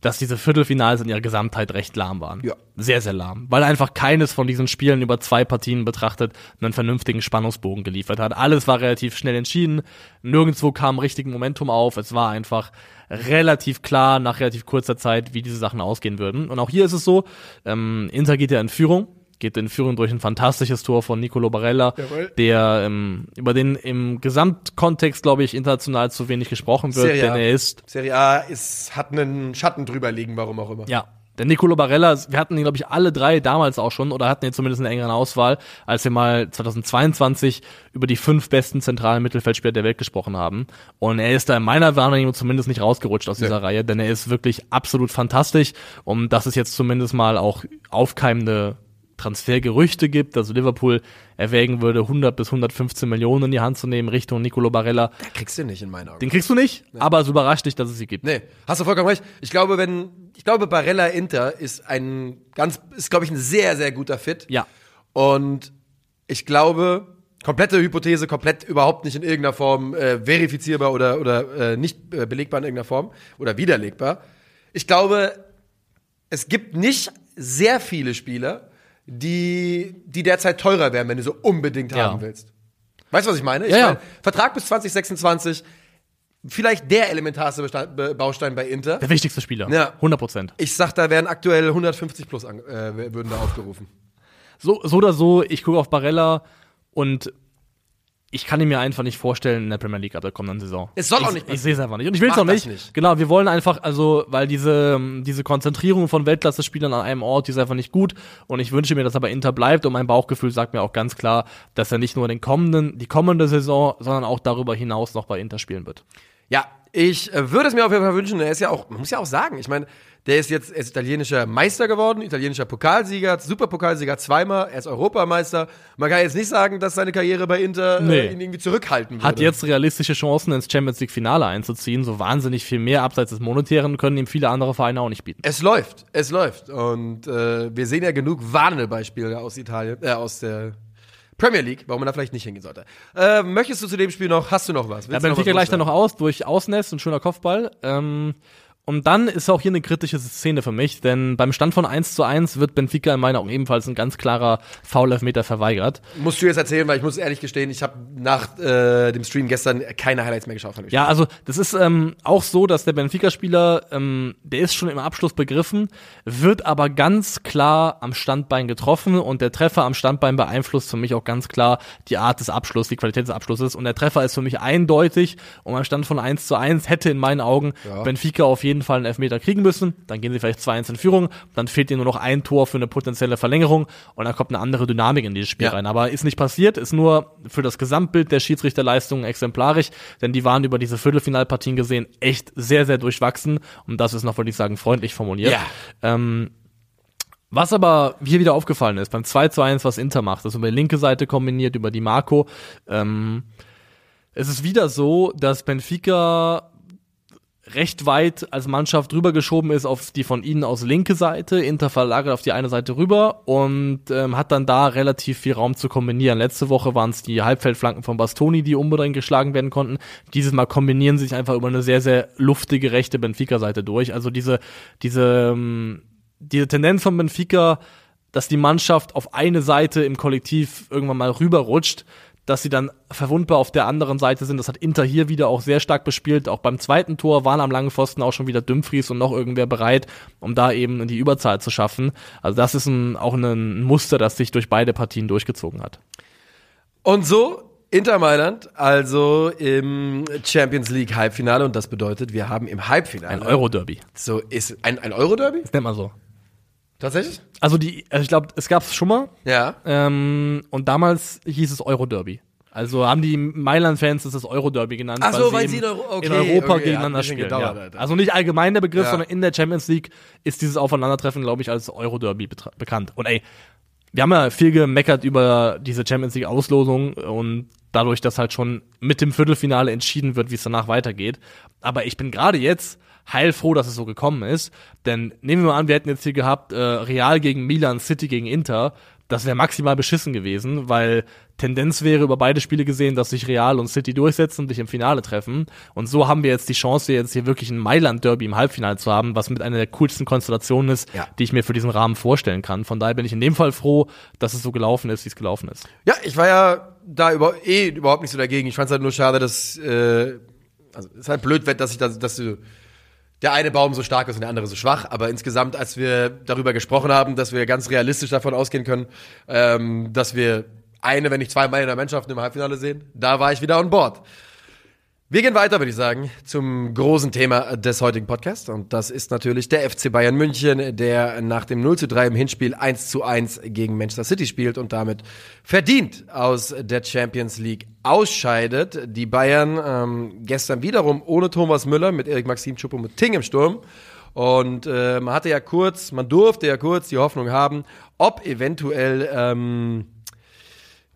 dass diese Viertelfinals in ihrer Gesamtheit recht lahm waren. Ja. Sehr, sehr lahm. Weil einfach keines von diesen Spielen über zwei Partien betrachtet einen vernünftigen Spannungsbogen geliefert hat. Alles war relativ schnell entschieden. Nirgendwo kam richtigen Momentum auf. Es war einfach relativ klar nach relativ kurzer Zeit, wie diese Sachen ausgehen würden. Und auch hier ist es so, ähm, Inter geht ja in Führung geht in Führung durch ein fantastisches Tor von Nicolo Barella, Jawohl. der ähm, über den im Gesamtkontext, glaube ich, international zu wenig gesprochen wird, Serie A. denn er ist Serie A ist, hat einen Schatten drüber liegen, warum auch immer. ja. Der Nicolo Barella, wir hatten ihn, glaube ich, alle drei damals auch schon oder hatten ihn zumindest eine engeren Auswahl, als wir mal 2022 über die fünf besten zentralen Mittelfeldspieler der Welt gesprochen haben. Und er ist da in meiner Wahrnehmung zumindest nicht rausgerutscht aus dieser Reihe, denn er ist wirklich absolut fantastisch. Und dass es jetzt zumindest mal auch aufkeimende Transfergerüchte gibt, also Liverpool erwägen würde, 100 bis 115 Millionen in die Hand zu nehmen Richtung Nicolo Barella. Kriegst du nicht in meinen Augen. Den kriegst du nicht, aber es überrascht dich, dass es sie gibt. Nee, hast du vollkommen recht. Ich glaube, wenn, ich glaube, Barella Inter ist ein ganz, ist, glaube ich, ein sehr, sehr guter Fit. Ja. Und ich glaube, komplette Hypothese, komplett überhaupt nicht in irgendeiner Form äh, verifizierbar oder, oder äh, nicht äh, belegbar in irgendeiner Form oder widerlegbar. Ich glaube, es gibt nicht sehr viele Spieler, die, die derzeit teurer wären, wenn du so unbedingt Ja. haben willst. Weißt du, was ich meine? Ich Ja, meine, Vertrag bis 2026, vielleicht der elementarste Bestand, Be- Baustein bei Inter. Der wichtigste Spieler. Ja. 100 Prozent. Ich sag, da wären aktuell 150 plus an, äh, würden da aufgerufen. so, so oder so, ich gucke auf Barella und ich kann ihn mir einfach nicht vorstellen in der Premier League ab der kommenden Saison. Es soll ich, auch nicht Ich sehe es einfach nicht. Und ich will es auch nicht. nicht. Genau, wir wollen einfach, also, weil diese, diese Konzentrierung von Weltklasse-Spielern an einem Ort, die ist einfach nicht gut. Und ich wünsche mir, dass er bei Inter bleibt. Und mein Bauchgefühl sagt mir auch ganz klar, dass er nicht nur den kommenden, die kommende Saison, sondern auch darüber hinaus noch bei Inter spielen wird. Ja, ich äh, würde es mir auf jeden Fall wünschen. Er ist ja auch, man muss ja auch sagen, ich meine, der ist jetzt, er ist italienischer Meister geworden, italienischer Pokalsieger, Superpokalsieger zweimal, er ist Europameister. Man kann jetzt nicht sagen, dass seine Karriere bei Inter Nee. äh, ihn irgendwie zurückhalten würde. Hat jetzt realistische Chancen, ins Champions League Finale einzuziehen. So wahnsinnig viel mehr abseits des Monetären können ihm viele andere Vereine auch nicht bieten. Es läuft, es läuft. Und äh, wir sehen ja genug warnende Beispiele aus Italien, äh, aus der Premier League, warum man da vielleicht nicht hingehen sollte. Äh, möchtest du zu dem Spiel noch, hast du noch was? Ja, Willst du Benfica was gleicht dann noch aus durch Ausnest und schöner Kopfball. Ähm, Und dann ist auch hier eine kritische Szene für mich, denn beim Stand von 1 zu 1 wird Benfica in meinen Augen ebenfalls ein ganz klarer Foul-Elfmeter verweigert. Musst du jetzt erzählen, weil ich muss ehrlich gestehen, ich habe nach äh, dem Stream gestern keine Highlights mehr geschaut. Ja, also das ist ähm, auch so, dass der Benfica-Spieler, ähm, der ist schon im Abschluss begriffen, wird aber ganz klar am Standbein getroffen und der Treffer am Standbein beeinflusst für mich auch ganz klar die Art des Abschlusses, die Qualität des Abschlusses und der Treffer ist für mich eindeutig und am Stand von 1 zu 1 hätte in meinen Augen Ja. Benfica auf jeden Fall einen Elfmeter kriegen müssen, dann gehen sie vielleicht 2-1 in Führung, dann fehlt ihnen nur noch ein Tor für eine potenzielle Verlängerung und dann kommt eine andere Dynamik in dieses Spiel Ja. rein. Aber ist nicht passiert, ist nur für das Gesamtbild der Schiedsrichterleistungen exemplarisch, denn die waren über diese Viertelfinalpartien gesehen echt sehr, sehr durchwachsen und das ist noch, würde ich sagen, freundlich formuliert. Ja. Ähm, was aber hier wieder aufgefallen ist, beim 2 zu 1, was Inter macht, das über die linke Seite kombiniert, über die Marco, ähm, es ist wieder so, dass Benfica recht weit als Mannschaft rübergeschoben ist auf die von ihnen aus linke Seite, Inter verlagert auf die eine Seite rüber und ähm, hat dann da relativ viel Raum zu kombinieren. Letzte Woche waren es die Halbfeldflanken von Bastoni, die unbedingt geschlagen werden konnten. Dieses Mal kombinieren sie sich einfach über eine sehr, sehr luftige rechte Benfica-Seite durch. Also diese, diese, ähm, diese Tendenz von Benfica, dass die Mannschaft auf eine Seite im Kollektiv irgendwann mal rüberrutscht, dass sie dann verwundbar auf der anderen Seite sind. Das hat Inter hier wieder auch sehr stark bespielt. Auch beim zweiten Tor waren am langen Pfosten auch schon wieder Dumfries und noch irgendwer bereit, um da eben die Überzahl zu schaffen. Also das ist ein, auch ein Muster, das sich durch beide Partien durchgezogen hat. Und so Inter Mailand, also im Champions League Halbfinale und das bedeutet, wir haben im Halbfinale Ein Euro-Derby. So ist ein, ein Euro-Derby? Das nennt man so. Tatsächlich? Also die, also ich glaube, es gab es schon mal. Ja. Ähm, und damals hieß es Euro-Derby. Also haben die Mailand-Fans es das Euro-Derby genannt. Ach so, weil eben sie in Euro- okay, in Europa okay, gegeneinander spielen. gedauert, ja. Also nicht allgemein der Begriff, Ja. sondern in der Champions League ist dieses Aufeinandertreffen, glaube ich, als Euro-Derby bekannt. Und ey, wir haben ja viel gemeckert über diese Champions League-Auslosung und dadurch, dass halt schon mit dem Viertelfinale entschieden wird, wie es danach weitergeht. Aber ich bin gerade jetzt heilfroh, dass es so gekommen ist. Denn nehmen wir mal an, wir hätten jetzt hier gehabt äh, Real gegen Milan, City gegen Inter. Das wäre maximal beschissen gewesen, weil Tendenz wäre über beide Spiele gesehen, dass sich Real und City durchsetzen und sich im Finale treffen. Und so haben wir jetzt die Chance, jetzt hier wirklich ein Mailand-Derby im Halbfinale zu haben, was mit einer der coolsten Konstellationen ist, Ja. die ich mir für diesen Rahmen vorstellen kann. Von daher bin ich in dem Fall froh, dass es so gelaufen ist, wie es gelaufen ist. Ja, ich war ja da über, eh überhaupt nicht so dagegen. Ich fand es halt nur schade, dass, äh, also es ist halt blöd, dass ich das, dass du, der eine Baum so stark ist und der andere so schwach. Aber insgesamt, als wir darüber gesprochen haben, dass wir ganz realistisch davon ausgehen können, ähm, dass wir eine, wenn nicht zwei Meilen der Mannschaften im Halbfinale sehen, da war ich wieder on board. Wir gehen weiter, würde ich sagen, zum großen Thema des heutigen Podcasts. Und das ist natürlich der FC Bayern München, der nach dem 0 zu 3 im Hinspiel 1 zu 1 gegen Manchester City spielt und damit verdient aus der Champions League ausscheidet. Die Bayern ähm, gestern wiederum ohne Thomas Müller mit Erik Maxim Choupo-Moting im Sturm. Und äh, man hatte ja kurz, man durfte ja kurz die Hoffnung haben, ob eventuell ähm,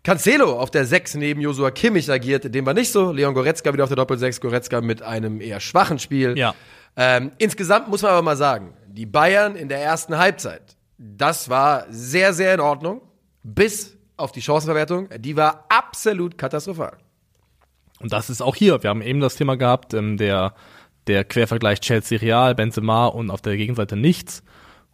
Cancelo auf der 6 neben Joshua Kimmich agiert, dem war nicht so. Leon Goretzka wieder auf der Doppel-6, Goretzka mit einem eher schwachen Spiel. Ja. Ähm, insgesamt muss man aber mal sagen, die Bayern in der ersten Halbzeit, das war sehr, sehr in Ordnung, bis auf die Chancenverwertung, die war absolut katastrophal. Und das ist auch hier. Wir haben eben das Thema gehabt, ähm, der, der Quervergleich Chelsea-Real, Benzema und auf der Gegenseite nichts.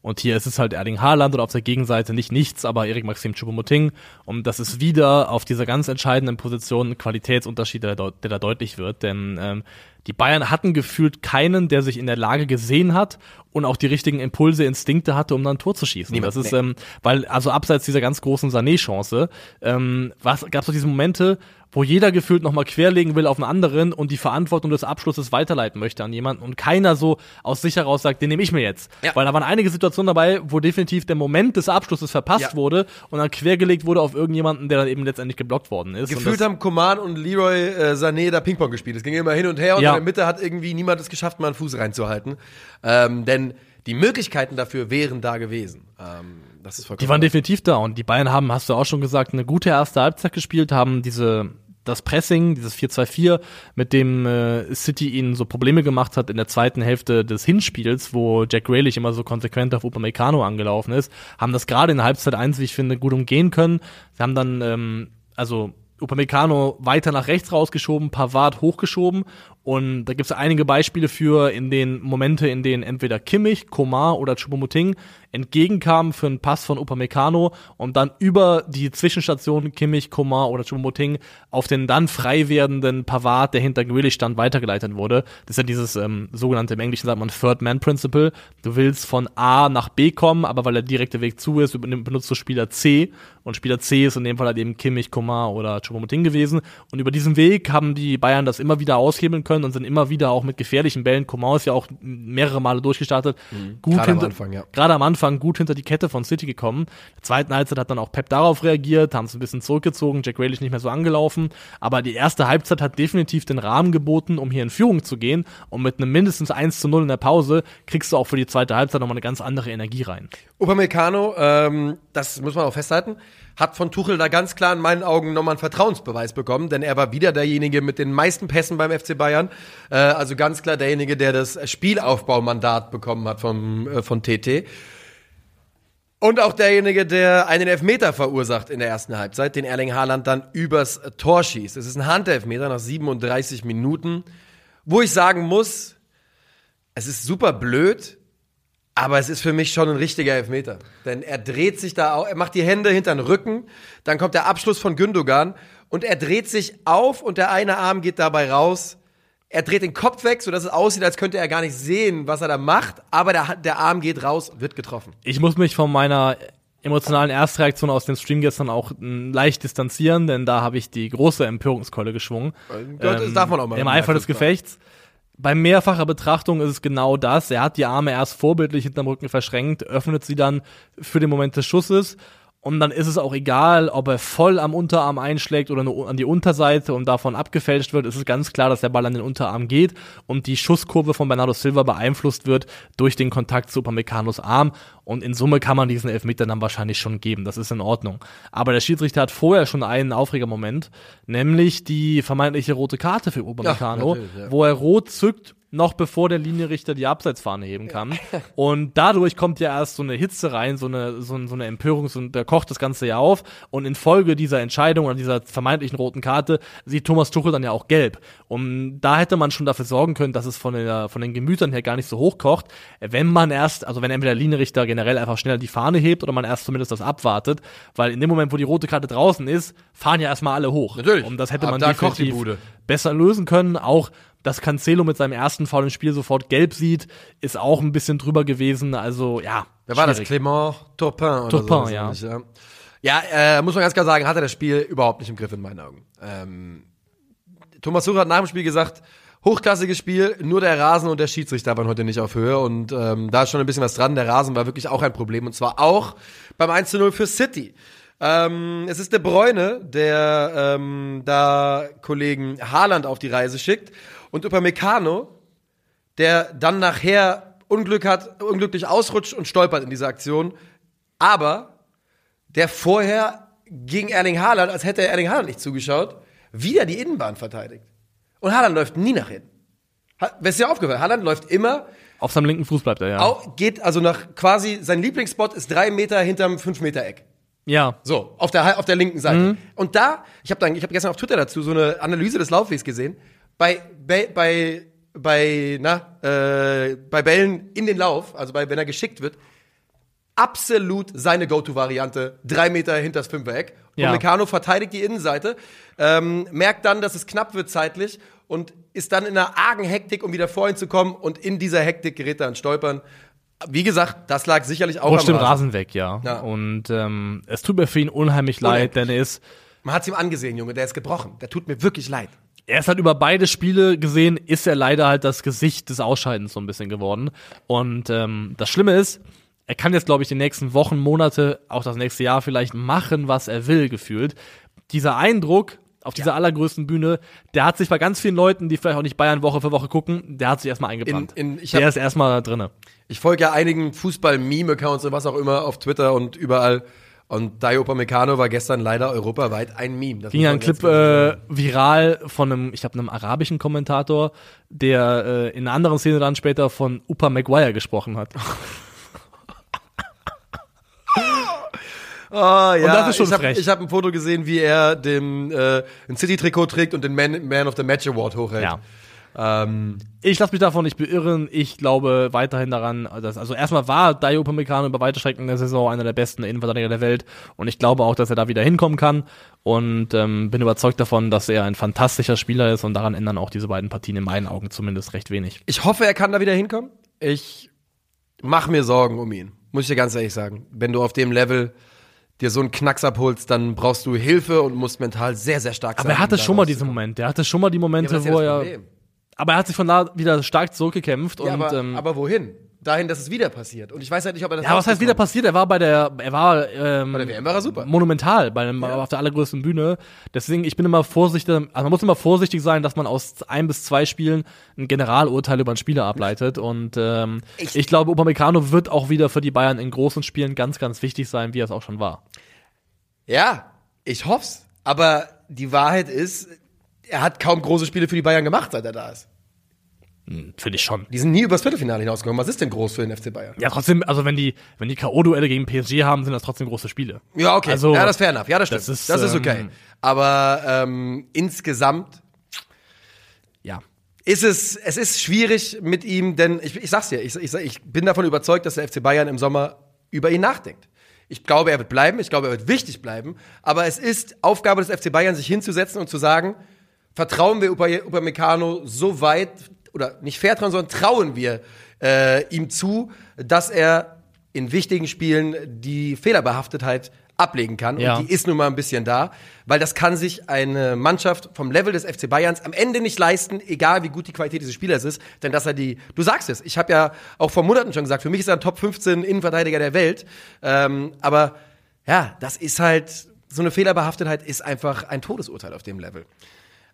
Und hier ist es halt Erling Haaland und auf der Gegenseite nicht nichts, aber Erik Maxim Choupo-Moting. Und das ist wieder auf dieser ganz entscheidenden Position ein Qualitätsunterschied, der, der da deutlich wird. Denn ähm, die Bayern hatten gefühlt keinen, der sich in der Lage gesehen hat und auch die richtigen Impulse, Instinkte hatte, um dann ein Tor zu schießen. Niemand, das ist, nee. ähm, weil, also abseits dieser ganz großen Sané-Chance, ähm, was gab es so diese Momente, wo jeder gefühlt nochmal querlegen will auf einen anderen und die Verantwortung des Abschlusses weiterleiten möchte an jemanden und keiner so aus sich heraus sagt, den nehme ich mir jetzt. Ja. Weil da waren einige Situationen dabei, wo definitiv der Moment des Abschlusses verpasst Ja. wurde und dann quergelegt wurde auf irgendjemanden, der dann eben letztendlich geblockt worden ist. Gefühlt haben Coman und Leroy äh, Sané da Ping-Pong gespielt. Es ging immer hin und her und Ja. in der Mitte hat irgendwie niemand es geschafft, mal einen Fuß reinzuhalten. Ähm, denn die Möglichkeiten dafür wären da gewesen. Ähm, das ist vollkommen Die waren definitiv da und die Bayern haben, hast du auch schon gesagt, eine gute erste Halbzeit gespielt, haben diese das Pressing, dieses 4-2-4, mit dem äh, City ihnen so Probleme gemacht hat in der zweiten Hälfte des Hinspiels, wo Jack Grealish immer so konsequent auf Upamecano angelaufen ist, haben das gerade in Halbzeit 1, wie ich finde, gut umgehen können. Sie haben dann, ähm, also Upamecano weiter nach rechts rausgeschoben, Pavard hochgeschoben Und da gibt es einige Beispiele für in den Momente, in denen entweder Kimmich, Komar oder Choupo-Moting entgegenkamen für einen Pass von Upamecano und dann über die Zwischenstation Kimmich, Komar oder Choupo-Moting auf den dann frei werdenden Pavard, der hinter Grealish stand, weitergeleitet wurde. Das ist ja dieses ähm, sogenannte, im Englischen sagt man Third Man Principle. Du willst von A nach B kommen, aber weil der direkte Weg zu ist, benutzt du Spieler C und Spieler C ist in dem Fall halt eben Kimmich, Komar oder Choupo-Moting gewesen. Und über diesen Weg haben die Bayern das immer wieder aushebeln können und sind immer wieder auch mit gefährlichen Bällen. Komar ist ja auch mehrere Male durchgestartet. Mhm. Gut Gerade am Anfang, ja. gerade am Anfang gut hinter die Kette von City gekommen. In der zweiten Halbzeit hat dann auch Pep darauf reagiert, haben es ein bisschen zurückgezogen, Jack Grealish nicht mehr so angelaufen. Aber die erste Halbzeit hat definitiv den Rahmen geboten, um hier in Führung zu gehen. Und mit einem mindestens 1 zu 0 in der Pause kriegst du auch für die zweite Halbzeit nochmal eine ganz andere Energie rein. Upamecano, ähm, das muss man auch festhalten, hat von Tuchel da ganz klar in meinen Augen nochmal einen Vertrauensbeweis bekommen, denn er war wieder derjenige mit den meisten Pässen beim FC Bayern. Äh, also ganz klar derjenige, der das Spielaufbaumandat bekommen hat vom, äh, von TT. Und auch derjenige, der einen Elfmeter verursacht in der ersten Halbzeit, den Erling Haaland dann übers Tor schießt. Es ist ein Handelfmeter nach 37 Minuten, wo ich sagen muss, es ist super blöd, aber es ist für mich schon ein richtiger Elfmeter. Denn er dreht sich da, er macht die Hände hinter den Rücken, dann kommt der Abschluss von Gündogan und er dreht sich auf und der eine Arm geht dabei raus. Er dreht den Kopf weg, sodass es aussieht, als könnte er gar nicht sehen, was er da macht, aber der, der Arm geht raus, wird getroffen. Ich muss mich von meiner emotionalen Erstreaktion aus dem Stream gestern auch m, leicht distanzieren, denn da habe ich die große Empörungskeule geschwungen. Ähm, Gott, das darf man auch mal Im Eifer des. Gefechts. Bei mehrfacher Betrachtung ist es genau das. Er hat die Arme erst vorbildlich hinterm Rücken verschränkt, öffnet sie dann für den Moment des Schusses. Und dann ist es auch egal, ob er voll am Unterarm einschlägt oder nur an die Unterseite und davon abgefälscht wird. Es ist ganz klar, dass der Ball an den Unterarm geht und die Schusskurve von Bernardo Silva beeinflusst wird durch den Kontakt zu Upamecano's Arm. Und in Summe kann man diesen Elfmeter dann wahrscheinlich schon geben. Das ist in Ordnung. Aber der Schiedsrichter hat vorher schon einen Aufregermoment, nämlich die vermeintliche rote Karte für Upamecano, natürlich, ja. wo er rot zückt, noch bevor der Linienrichter die Abseitsfahne heben kann. Und dadurch kommt ja erst so eine Hitze rein, so eine, so, so eine Empörung, so, da kocht das Ganze ja auf. Und infolge dieser Entscheidung oder dieser vermeintlichen roten Karte sieht Thomas Tuchel dann ja auch gelb. Und da hätte man schon dafür sorgen können, dass es von, der, von den Gemütern her gar nicht so hoch kocht, wenn man erst, also wenn entweder der Linienrichter generell einfach schnell die Fahne hebt oder man erst zumindest das abwartet. Weil in dem Moment, wo die rote Karte draußen ist, fahren ja erstmal alle hoch. Natürlich. Und das hätte Ab man definitiv besser lösen können. Auch dass Cancelo mit seinem ersten Foul im Spiel sofort gelb sieht, ist auch ein bisschen drüber gewesen. Also ja. Wer war das? Clement Turpin oder Turpin, so, ja. ähnlich, ja. Ja, äh, muss man ganz klar sagen, hat er das Spiel überhaupt nicht im Griff in meinen Augen. Ähm, Thomas Tuchel hat nach dem Spiel gesagt, hochklassiges Spiel, nur der Rasen und der Schiedsrichter waren heute nicht auf Höhe und ähm, da ist schon ein bisschen was dran. Der Rasen war wirklich auch ein Problem und zwar auch beim 1 zu 0 für City. Ähm, es ist der Bräune, der ähm, da Kollegen Haaland auf die Reise schickt und Upamecano, der dann nachher Unglück hat, unglücklich ausrutscht und stolpert in dieser Aktion, aber der vorher gegen Erling Haaland, als hätte er Erling Haaland nicht zugeschaut, wieder die Innenbahn verteidigt. Und Haaland läuft nie nach hinten. Wer ist dir aufgefallen? Haaland läuft immer, Auf seinem linken Fuß bleibt er, ja. geht also nach quasi, sein Lieblingsspot ist drei Meter hinterm fünf Meter Eck. Ja. So, auf der, auf der linken Seite. Und da, ich habe habe gestern auf Twitter dazu so eine Analyse des Laufwegs gesehen. Bei, bei, bei, na, äh, bei Bällen in den Lauf, also bei, wenn er geschickt wird, absolut seine Go-To-Variante, drei Meter hinters Fünfereck. Und Ja. Meccano verteidigt die Innenseite, ähm, merkt dann, dass es knapp wird zeitlich und ist dann in einer argen Hektik, um wieder vorhin zu kommen. Und in dieser Hektik gerät er an Stolpern. Wie gesagt, das lag sicherlich auch Rutscht am Rasen weg, ja. Ja. Und ähm, es tut mir für ihn unheimlich leid, denn er ist, Man hat ihm angesehen, Junge, der ist gebrochen. Der tut mir wirklich leid. Er ist halt über beide Spiele gesehen, ist er leider halt das Gesicht des Ausscheidens so ein bisschen geworden. Und ähm, das Schlimme ist, er kann jetzt, glaube ich, die nächsten Wochen, Monate, auch das nächste Jahr vielleicht machen, was er will, gefühlt. Dieser Eindruck auf dieser allergrößten Bühne, der hat sich bei ganz vielen Leuten, die vielleicht auch nicht Bayern Woche für Woche gucken, der hat sich erstmal eingebrannt. In- in- der ist erstmal drinne. Ich folge ja einigen Fußball-Meme-Accounts und was auch immer auf Twitter und überall. Und Dayo Upamecano war gestern leider europaweit ein Meme. Das ging ein Clip äh, viral von einem, ich glaube, einem arabischen Kommentator, der äh, in einer anderen Szene dann später von Upa Maguire gesprochen hat. <laughs> Oh, ja, das ist schon ich hab, frech. Ich habe ein Foto gesehen, wie er dem äh, ein City-Trikot trägt und den Man, Man of the Match Award hochhält. Ja. Ähm, Ich lasse mich davon nicht beirren. Ich glaube weiterhin daran, dass, also erstmal war Dayo Upamecano über weite Strecken der Saison einer der besten Innenverteidiger der Welt und ich glaube auch, dass er da wieder hinkommen kann und ähm, bin überzeugt davon, dass er ein fantastischer Spieler ist und daran ändern auch diese beiden Partien in meinen Augen zumindest recht wenig. ich hoffe, er kann da wieder hinkommen. Ich mache mir Sorgen um ihn, muss ich dir ganz ehrlich sagen. Wenn du auf dem Level dir so einen Knacks abholst, dann brauchst du Hilfe und musst mental sehr, sehr stark sein. Aber er hatte schon mal diese Momente. Er hatte schon mal die Momente, ja wo er. Aber er hat sich von da wieder stark zurückgekämpft Ja, und aber, ähm, aber wohin? Dahin, dass es wieder passiert. Und ich weiß halt nicht, ob er das ja, was heißt wieder passiert? Er war bei der, er war, ähm, Bei der WM war er super. monumental, bei dem, auf der allergrößten Bühne. Deswegen, ich bin immer vorsichtig, also man muss immer vorsichtig sein, dass man aus ein bis zwei Spielen ein Generalurteil über einen Spieler ableitet. Und ähm, Ich- ich, glaube, Upamecano wird auch wieder für die Bayern in großen Spielen ganz, ganz wichtig sein, wie er es auch schon war. Ja, ich hoff's. Aber die Wahrheit ist, er hat kaum große Spiele für die Bayern gemacht, seit er da ist. Finde ich schon. Die sind nie übers Viertelfinale hinausgekommen. Was ist denn groß für den FC Bayern? Ja, trotzdem, also wenn die, wenn die K.O.-Duelle gegen PSG haben, sind das trotzdem große Spiele. Ja, okay. Also, ja, das ist fair enough. Ja, das stimmt. das Das ist, ist, okay. ähm, Aber ähm, insgesamt Ja. ist es, es ist schwierig mit ihm, denn ich, ich sag's dir, ich, ich, ich bin davon überzeugt, dass der FC Bayern im Sommer über ihn nachdenkt. Ich glaube, er wird bleiben, ich glaube, er wird wichtig bleiben, aber es ist Aufgabe des FC Bayern, sich hinzusetzen und zu sagen, vertrauen wir Upa- Upamecano so weit, oder nicht vertrauen, sondern trauen wir äh, ihm zu, dass er in wichtigen Spielen die Fehlerbehaftetheit ablegen kann. Ja. Und die ist nun mal ein bisschen da, weil das kann sich eine Mannschaft vom Level des FC Bayerns am Ende nicht leisten, egal wie gut die Qualität dieses Spielers ist, denn dass er die, du sagst es, ich habe ja auch vor Monaten schon gesagt, für mich ist er ein Top 15 Innenverteidiger der Welt, ähm, aber ja, das ist halt, so eine Fehlerbehaftetheit ist einfach ein Todesurteil auf dem Level.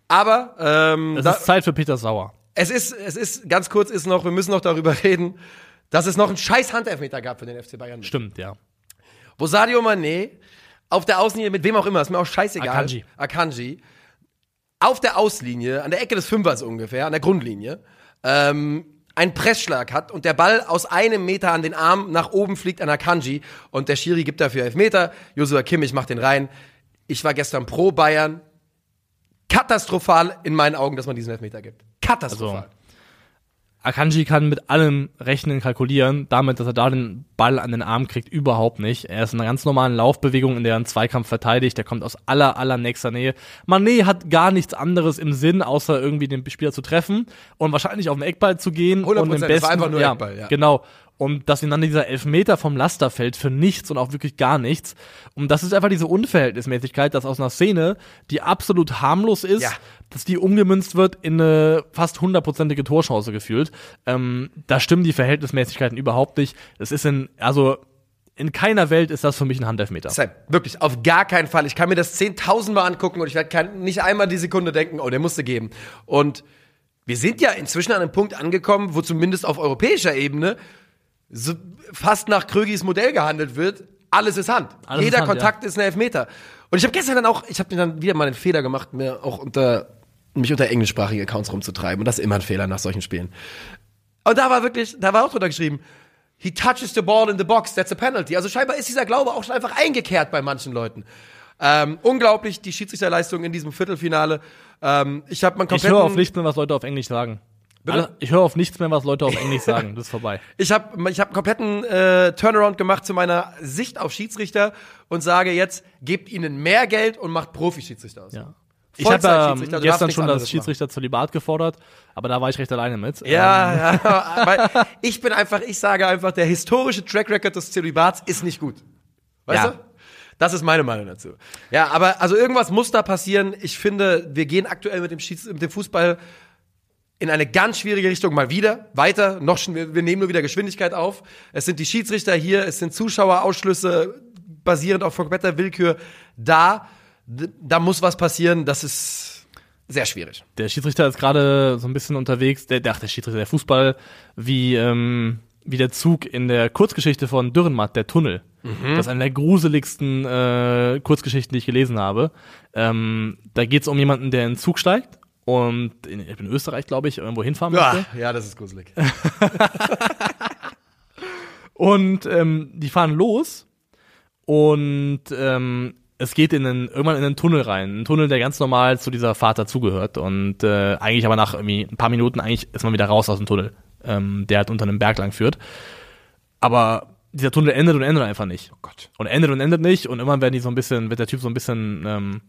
Aber ähm, Es ist Zeit für Peter Sauer. es ist, es ist, ganz kurz ist noch, wir müssen noch darüber <laughs> reden, dass es noch einen scheiß Handelfmeter gab für den FC Bayern. Stimmt, ja. Wo Sadio Mané auf der Außenlinie, mit wem auch immer, ist mir auch scheißegal. Akanji. Akanji. Auf der Auslinie, an der Ecke des Fünfers ungefähr, an der Grundlinie, ähm, einen Pressschlag hat und der Ball aus einem Meter an den Arm nach oben fliegt an Akanji und der Schiri gibt dafür Elfmeter. Joshua Kimmich macht den rein. Ich war gestern pro Bayern. Katastrophal in meinen Augen, dass man diesen Elfmeter gibt. Katastrophal. Also, Akanji kann mit allem rechnen, kalkulieren, damit, dass er da den Ball an den Arm kriegt, überhaupt nicht. Er ist in einer ganz normalen Laufbewegung, in der er einen Zweikampf verteidigt, der kommt aus aller, aller nächster Nähe. Mané hat gar nichts anderes im Sinn, außer irgendwie den Spieler zu treffen und wahrscheinlich auf den Eckball zu gehen. 100%, und im das war besten, einfach nur ja, Eckball, ja. Genau. Und dass ihm dann dieser Elfmeter vom Laster fällt für nichts und auch wirklich gar nichts. Und das ist einfach diese Unverhältnismäßigkeit, dass aus einer Szene, die absolut harmlos ist, Ja. dass die umgemünzt wird in eine fast hundertprozentige Torchance gefühlt. Ähm, da stimmen die Verhältnismäßigkeiten überhaupt nicht. Es ist in, also in keiner Welt ist das für mich ein Handelfmeter. Sam, wirklich, auf gar keinen Fall. Ich kann mir das zehntausendmal angucken und ich werde nicht einmal die Sekunde denken, oh, der musste geben. Und wir sind ja inzwischen an einem Punkt angekommen, wo zumindest auf europäischer Ebene so fast nach Krögis Modell gehandelt wird. Alles ist Hand. Alles Jeder ist Hand, Kontakt ist ein Elfmeter. Und ich habe gestern dann auch, ich habe mir dann wieder mal den Fehler gemacht, mir auch unter mich unter englischsprachige Accounts rumzutreiben. Und das ist immer ein Fehler nach solchen Spielen. Und da war wirklich, da war auch drunter geschrieben, he touches the ball in the box, that's a penalty. Also scheinbar ist dieser Glaube auch schon einfach eingekehrt bei manchen Leuten. Ähm, unglaublich, die Schiedsrichterleistung in diesem Viertelfinale. Ähm, ich habe meinen Ich höre auf nichts mehr, was Leute auf Englisch sagen. Alle- Ich höre auf nichts mehr, was Leute auf Englisch <laughs> sagen. Das ist vorbei. ich habe ich hab einen kompletten äh, Turnaround gemacht zu meiner Sicht auf Schiedsrichter und sage jetzt, gebt ihnen mehr Geld und macht Profi-Schiedsrichter aus. Ja. Ich habe ähm, gestern schon das Schiedsrichter Zölibat gefordert, aber da war ich recht alleine mit. Ähm, Ja, ja, <laughs> weil ich bin einfach, ich sage einfach, der historische Track Record des Zölibats ist nicht gut. Weißt Ja. du? Das ist meine Meinung dazu. Ja, aber also irgendwas muss da passieren. Ich finde, wir gehen aktuell mit dem, Schieds mit dem Fußball in eine ganz schwierige Richtung mal wieder. Weiter, noch schon, wir, wir nehmen nur wieder Geschwindigkeit auf. Es sind die Schiedsrichter hier, es sind Zuschauerausschlüsse basierend auf kompletter Willkür da. Da muss was passieren. Das ist sehr schwierig. Der Schiedsrichter ist gerade so ein bisschen unterwegs, der, ach, der Schiedsrichter, der Fußball, wie, ähm, wie der Zug in der Kurzgeschichte von Dürrenmatt, der Tunnel. Das ist eine der gruseligsten äh, Kurzgeschichten, die ich gelesen habe. Ähm, da geht es um jemanden, der in den Zug steigt und in, in Österreich, glaube ich, irgendwo hinfahren möchte. Ja, ja, das ist gruselig. <laughs> Und ähm, die fahren los und ähm, es geht in einen, irgendwann in einen Tunnel rein. Ein Tunnel, der ganz normal zu dieser Fahrt dazugehört. Und äh, eigentlich aber nach irgendwie ein paar Minuten eigentlich ist man wieder raus aus dem Tunnel, ähm, der halt unter einem Berg lang führt. Aber dieser Tunnel endet und endet einfach nicht. Oh Gott. Und endet und endet nicht. Und irgendwann werden die so ein bisschen, wird der Typ so ein bisschen ähm,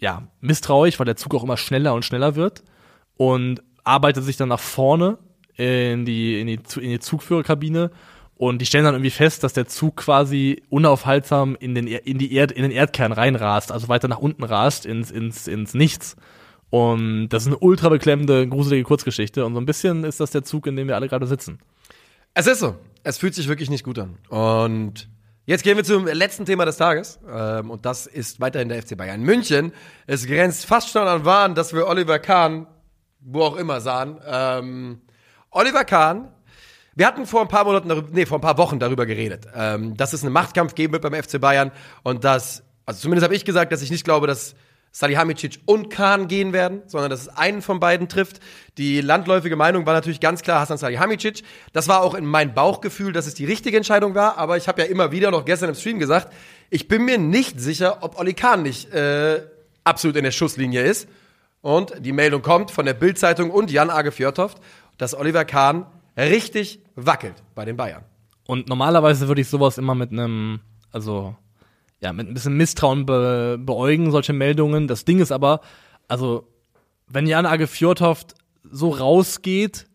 ja, misstrauisch, weil der Zug auch immer schneller und schneller wird. Und arbeitet sich dann nach vorne in die, in die, in die Zugführerkabine und die stellen dann irgendwie fest, dass der Zug quasi unaufhaltsam in den, in die Erd, in den Erdkern reinrast, also weiter nach unten rast, ins, ins, ins Nichts. Und das ist eine ultra beklemmende, gruselige Kurzgeschichte. Und so ein bisschen ist das der Zug, in dem wir alle gerade sitzen. Es ist so. Es fühlt sich wirklich nicht gut an. Und jetzt gehen wir zum letzten Thema des Tages. Ähm, und das ist weiterhin der FC Bayern München. Es grenzt fast schon an Wahn, dass wir Oliver Kahn, wo auch immer, sahen. Ähm, Oliver Kahn, wir hatten vor ein paar Monaten, nee, vor ein paar Wochen darüber geredet, ähm, dass es einen Machtkampf geben wird beim FC Bayern und dass, also zumindest habe ich gesagt, dass ich nicht glaube, dass Salihamidzic und Kahn gehen werden, sondern dass es einen von beiden trifft. Die landläufige Meinung war natürlich ganz klar Hasan Salihamidzic. Das war auch in mein Bauchgefühl, dass es die richtige Entscheidung war, aber ich habe ja immer wieder noch gestern im Stream gesagt, ich bin mir nicht sicher, ob Oli Kahn nicht äh, absolut in der Schusslinie ist. Und die Meldung kommt von der Bild-Zeitung und Jan Age Fjörtoft, dass Oliver Kahn richtig wackelt bei den Bayern. Und normalerweise würde ich sowas immer mit einem, also ja, mit ein bisschen Misstrauen be beäugen, solche Meldungen. Das Ding ist aber, also, wenn Jan Age Fjordhoft so rausgeht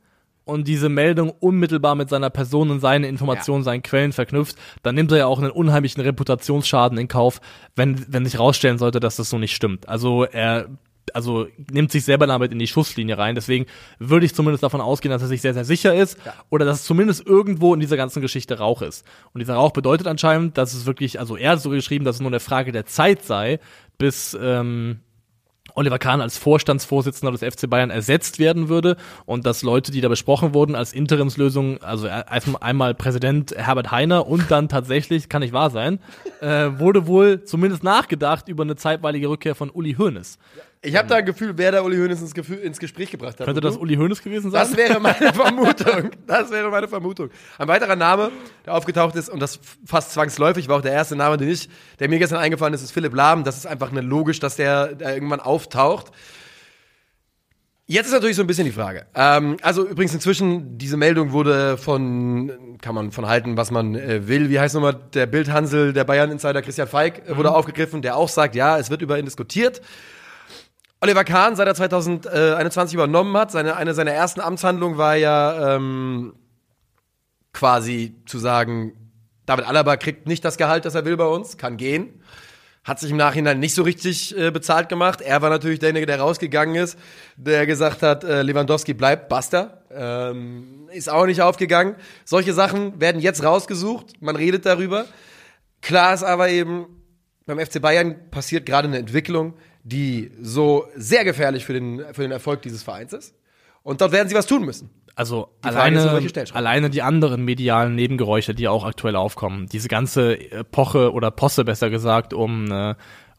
und diese Meldung unmittelbar mit seiner Person und seinen Informationen, ja. seinen Quellen verknüpft, dann nimmt er ja auch einen unheimlichen Reputationsschaden in Kauf, wenn, wenn sich rausstellen sollte, dass das so nicht stimmt. Also er also nimmt sich selber damit in die Schusslinie rein. Deswegen würde ich zumindest davon ausgehen, dass er sich sehr, sehr sicher ist ja. oder dass es zumindest irgendwo in dieser ganzen Geschichte Rauch ist. Und dieser Rauch bedeutet anscheinend, dass es wirklich, also er hat so geschrieben, dass es nur eine Frage der Zeit sei, bis ähm, Oliver Kahn als Vorstandsvorsitzender des FC Bayern ersetzt werden würde und dass Leute, die da besprochen wurden, als Interimslösung, also einmal Präsident Herbert Heiner und dann tatsächlich, kann nicht wahr sein, äh, wurde wohl zumindest nachgedacht über eine zeitweilige Rückkehr von Uli Hoeneß. Ich habe da ein Gefühl, wer da Uli Hoeneß ins, Gefühl, ins Gespräch gebracht hat. Könnte das Uli Hoeneß gewesen sein? Das wäre meine <laughs> Vermutung. Das wäre meine Vermutung. Ein weiterer Name, der aufgetaucht ist, und das fast zwangsläufig war auch der erste Name, den ich, der mir gestern eingefallen ist, ist Philipp Lahm. Das ist einfach eine logisch, dass der, der irgendwann auftaucht. Jetzt ist natürlich so ein bisschen die Frage. Ähm, also übrigens inzwischen, diese Meldung wurde von, kann man von halten, was man äh, will. Wie heißt nochmal der Bildhansel, der Bayern-Insider Christian Feig, äh, wurde mhm. aufgegriffen, der auch sagt, ja, es wird über ihn diskutiert. Oliver Kahn, seit er 2021 übernommen hat, seine, eine seiner ersten Amtshandlungen war ja ähm, quasi zu sagen, David Alaba kriegt nicht das Gehalt, das er will bei uns, kann gehen. Hat sich im Nachhinein nicht so richtig äh, bezahlt gemacht. Er war natürlich derjenige, der rausgegangen ist, der gesagt hat, äh, Lewandowski bleibt, basta. Ähm, ist auch nicht aufgegangen. Solche Sachen werden jetzt rausgesucht, man redet darüber. Klar ist aber eben, beim FC Bayern passiert gerade eine Entwicklung, die so sehr gefährlich für den, für den Erfolg dieses Vereins ist. Und dort werden sie was tun müssen. Also alleine, alleine die anderen medialen Nebengeräusche, die auch aktuell aufkommen. Diese ganze Epoche oder Posse besser gesagt um äh,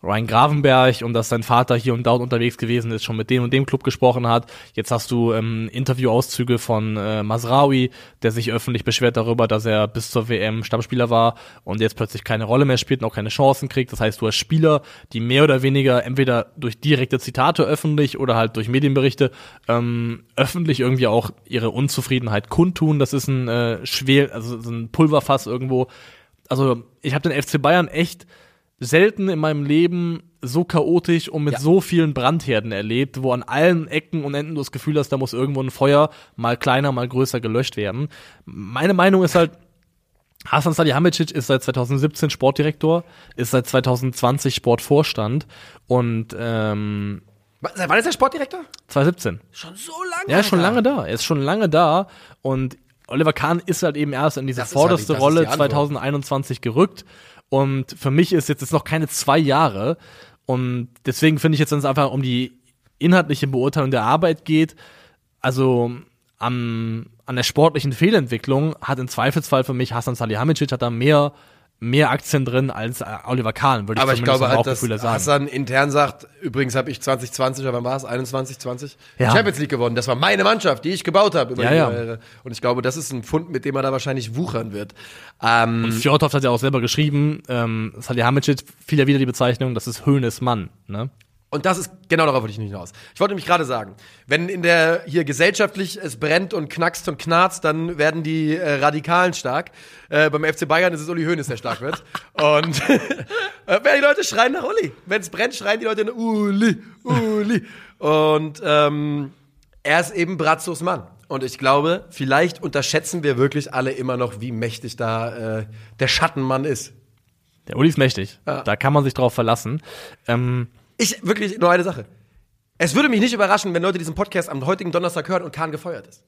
Ryan Gravenberg und dass sein Vater hier und dort unterwegs gewesen ist, schon mit dem und dem Club gesprochen hat. Jetzt hast du ähm, Interviewauszüge von äh, Masraoui, der sich öffentlich beschwert darüber, dass er bis zur WM Stammspieler war und jetzt plötzlich keine Rolle mehr spielt und auch keine Chancen kriegt. Das heißt, du hast Spieler, die mehr oder weniger entweder durch direkte Zitate öffentlich oder halt durch Medienberichte ähm, öffentlich irgendwie auch ihre Unzufriedenheit kundtun. Das ist ein äh, schwer, also so ein Pulverfass irgendwo. Also ich habe den FC Bayern echt selten in meinem Leben so chaotisch und mit ja. so vielen Brandherden erlebt, wo an allen Ecken und Enden du das Gefühl hast, da muss irgendwo ein Feuer mal kleiner, mal größer gelöscht werden. Meine Meinung ist halt, Hasan Salihamidzic ist seit 2017 Sportdirektor, ist seit 2020 Sportvorstand und ähm, Seit wann ist er Sportdirektor? 2017. Schon so lange? Ja, schon lange da. Er ist schon lange da und Oliver Kahn ist halt eben erst in diese das vorderste halt, Rolle 2021 gerückt und für mich ist jetzt, jetzt noch keine zwei Jahre. Und deswegen finde ich jetzt, wenn es einfach um die inhaltliche Beurteilung der Arbeit geht, also am, an der sportlichen Fehlentwicklung hat im Zweifelsfall für mich Hassan Salihamidzic hat da mehr mehr Aktien drin als äh, Oliver Kahn, würde ich Aber ich glaube halt, dass sagen. Hassan intern sagt, übrigens habe ich 2020, aber wann war es? 21, 20? Ja. Champions League gewonnen. Das war meine Mannschaft, die ich gebaut habe über Ja, die ja. Jahre. Und ich glaube, das ist ein Fund, mit dem er da wahrscheinlich wuchern wird. Ähm, Fjordhoff hat ja auch selber geschrieben, ähm, Salihamidzic fiel ja wieder die Bezeichnung, das ist Höhnes Mann. Ne? Und das ist, genau darauf wollte ich nicht hinaus. Ich wollte nämlich gerade sagen, wenn in der, hier gesellschaftlich es brennt und knackst und knarzt, dann werden die äh, Radikalen stark. Äh, beim FC Bayern ist es Uli Hoeneß, der stark wird. und <laughs> äh, die Leute schreien nach Uli. Wenn es brennt, schreien die Leute nach Uli, Uli. Und ähm, er ist eben Bratzos Mann. Und ich glaube, vielleicht unterschätzen wir wirklich alle immer noch, wie mächtig da äh, der Schattenmann ist. Der Uli ist mächtig. Ja. Da kann man sich drauf verlassen. Ähm, Ich, wirklich, nur eine Sache. Es würde mich nicht überraschen, wenn Leute diesen Podcast am heutigen Donnerstag hören und Kahn gefeuert ist.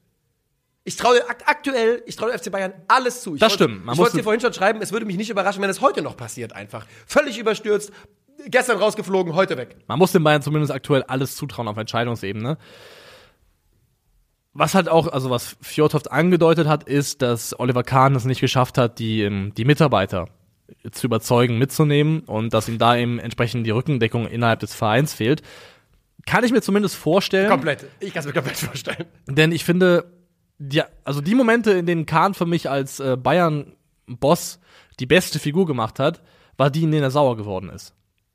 Ich traue ak aktuell, ich traue FC Bayern alles zu. Ich Das wollte- stimmt. Man ich wollte dir vorhin schon schreiben, es würde mich nicht überraschen, wenn es heute noch passiert einfach. Völlig überstürzt, gestern rausgeflogen, heute weg. Man muss den Bayern zumindest aktuell alles zutrauen auf Entscheidungsebene. Was halt auch, also was Fjordhoff angedeutet hat, ist, dass Oliver Kahn es nicht geschafft hat, die, ähm, die Mitarbeiter zu überzeugen, mitzunehmen und dass ihm da eben entsprechend die Rückendeckung innerhalb des Vereins fehlt. Kann ich mir zumindest vorstellen. Komplett. Ich kann es mir komplett vorstellen. Denn ich finde, die, also die Momente, in denen Kahn für mich als äh, Bayern-Boss die beste Figur gemacht hat, war die, in denen er sauer geworden ist.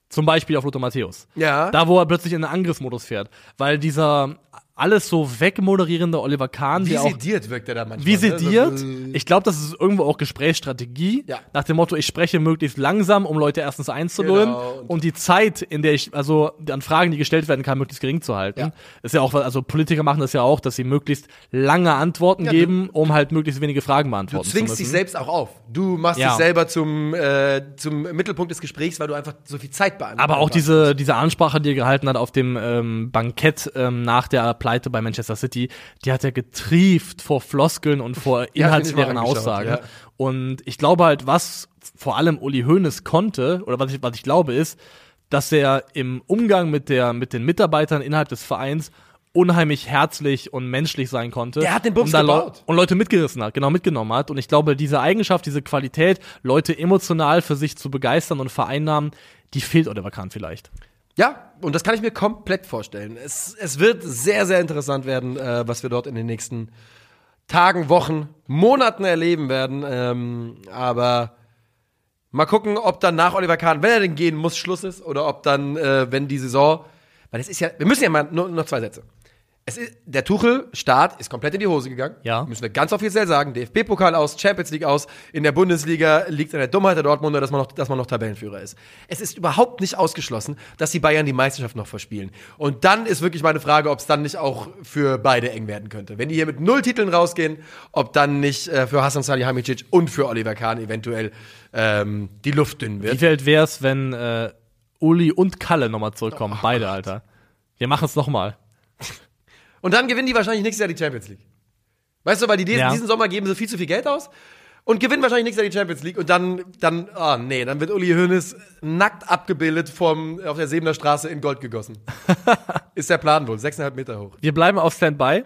Zum Beispiel auf Lothar Matthäus. Ja. Da, wo er plötzlich in den Angriffsmodus fährt. Weil dieser alles so wegmoderierende Oliver Kahn, Wie sediert wirkt er da manchmal. wie ne? Sediert. äh, Ich glaube, das ist irgendwo auch Gesprächsstrategie. Ja. Nach dem Motto, ich spreche möglichst langsam, um Leute erstens einzulullen Genau. und die Zeit, in der ich, also an Fragen, die gestellt werden kann, möglichst gering zu halten. Ja. Ist ja auch, also Politiker machen das ja auch, dass sie möglichst lange Antworten Ja, du- geben, um halt möglichst wenige Fragen Du beantworten zu zwingst müssen. dich selbst auch auf. Du machst dich selber zum, äh, zum Mittelpunkt des Gesprächs, weil du einfach so viel Zeit beantwortest. Aber auch diese, diese Ansprache, die er gehalten hat auf dem ähm, Bankett ähm, nach der Pleite bei Manchester City, die hat er getrieft vor Floskeln und vor <laughs> Ja, inhaltsleeren angeschaut, Aussagen. ja. Und ich glaube halt, was vor allem Uli Hoeneß konnte, oder was ich, was ich glaube, ist, dass er im Umgang mit, der, mit den Mitarbeitern innerhalb des Vereins unheimlich herzlich und menschlich sein konnte. Der hat den Bums und, gebaut. und Leute mitgerissen hat, genau mitgenommen hat. Und ich glaube, diese Eigenschaft, diese Qualität, Leute emotional für sich zu begeistern und vereinnahmen, die fehlt Oliver Kahn vielleicht. Ja, und das kann ich mir komplett vorstellen. Es, es wird sehr, sehr interessant werden, äh, was wir dort in den nächsten Tagen, Wochen, Monaten erleben werden. Ähm, aber mal gucken, ob dann nach Oliver Kahn, wenn er denn gehen muss, Schluss ist, oder ob dann, äh, wenn die Saison, weil es ist ja, wir müssen ja mal nur noch zwei Sätze. Es ist, der Tuchel-Start ist komplett in die Hose gegangen. Ja. Müssen wir ganz offiziell sagen. DFB-Pokal aus, Champions League aus. In der Bundesliga liegt es an der Dummheit der Dortmunder, dass man, noch, dass man noch Tabellenführer ist. Es ist überhaupt nicht ausgeschlossen, dass die Bayern die Meisterschaft noch verspielen. Und dann ist wirklich meine Frage, ob es dann nicht auch für beide eng werden könnte. Wenn die hier mit null Titeln rausgehen, ob dann nicht äh, für Hasan Salihamidzic und für Oliver Kahn eventuell ähm, die Luft dünn Wie wird. wert wär's, wenn äh, Uli und Kalle nochmal zurückkommen? Oh Beide, Alter. Wir machen es nochmal. Und dann gewinnen die wahrscheinlich nächstes Jahr die Champions League. Weißt du, weil die diesen, Ja. diesen Sommer geben sie viel zu viel Geld aus und gewinnen wahrscheinlich nächstes Jahr die Champions League und dann, dann, ah nee, dann wird Uli Hoeneß nackt abgebildet vom, auf der Sebener Straße in Gold gegossen. <laughs> Ist der Plan wohl, sechseinhalb Meter hoch. Wir bleiben auf Standby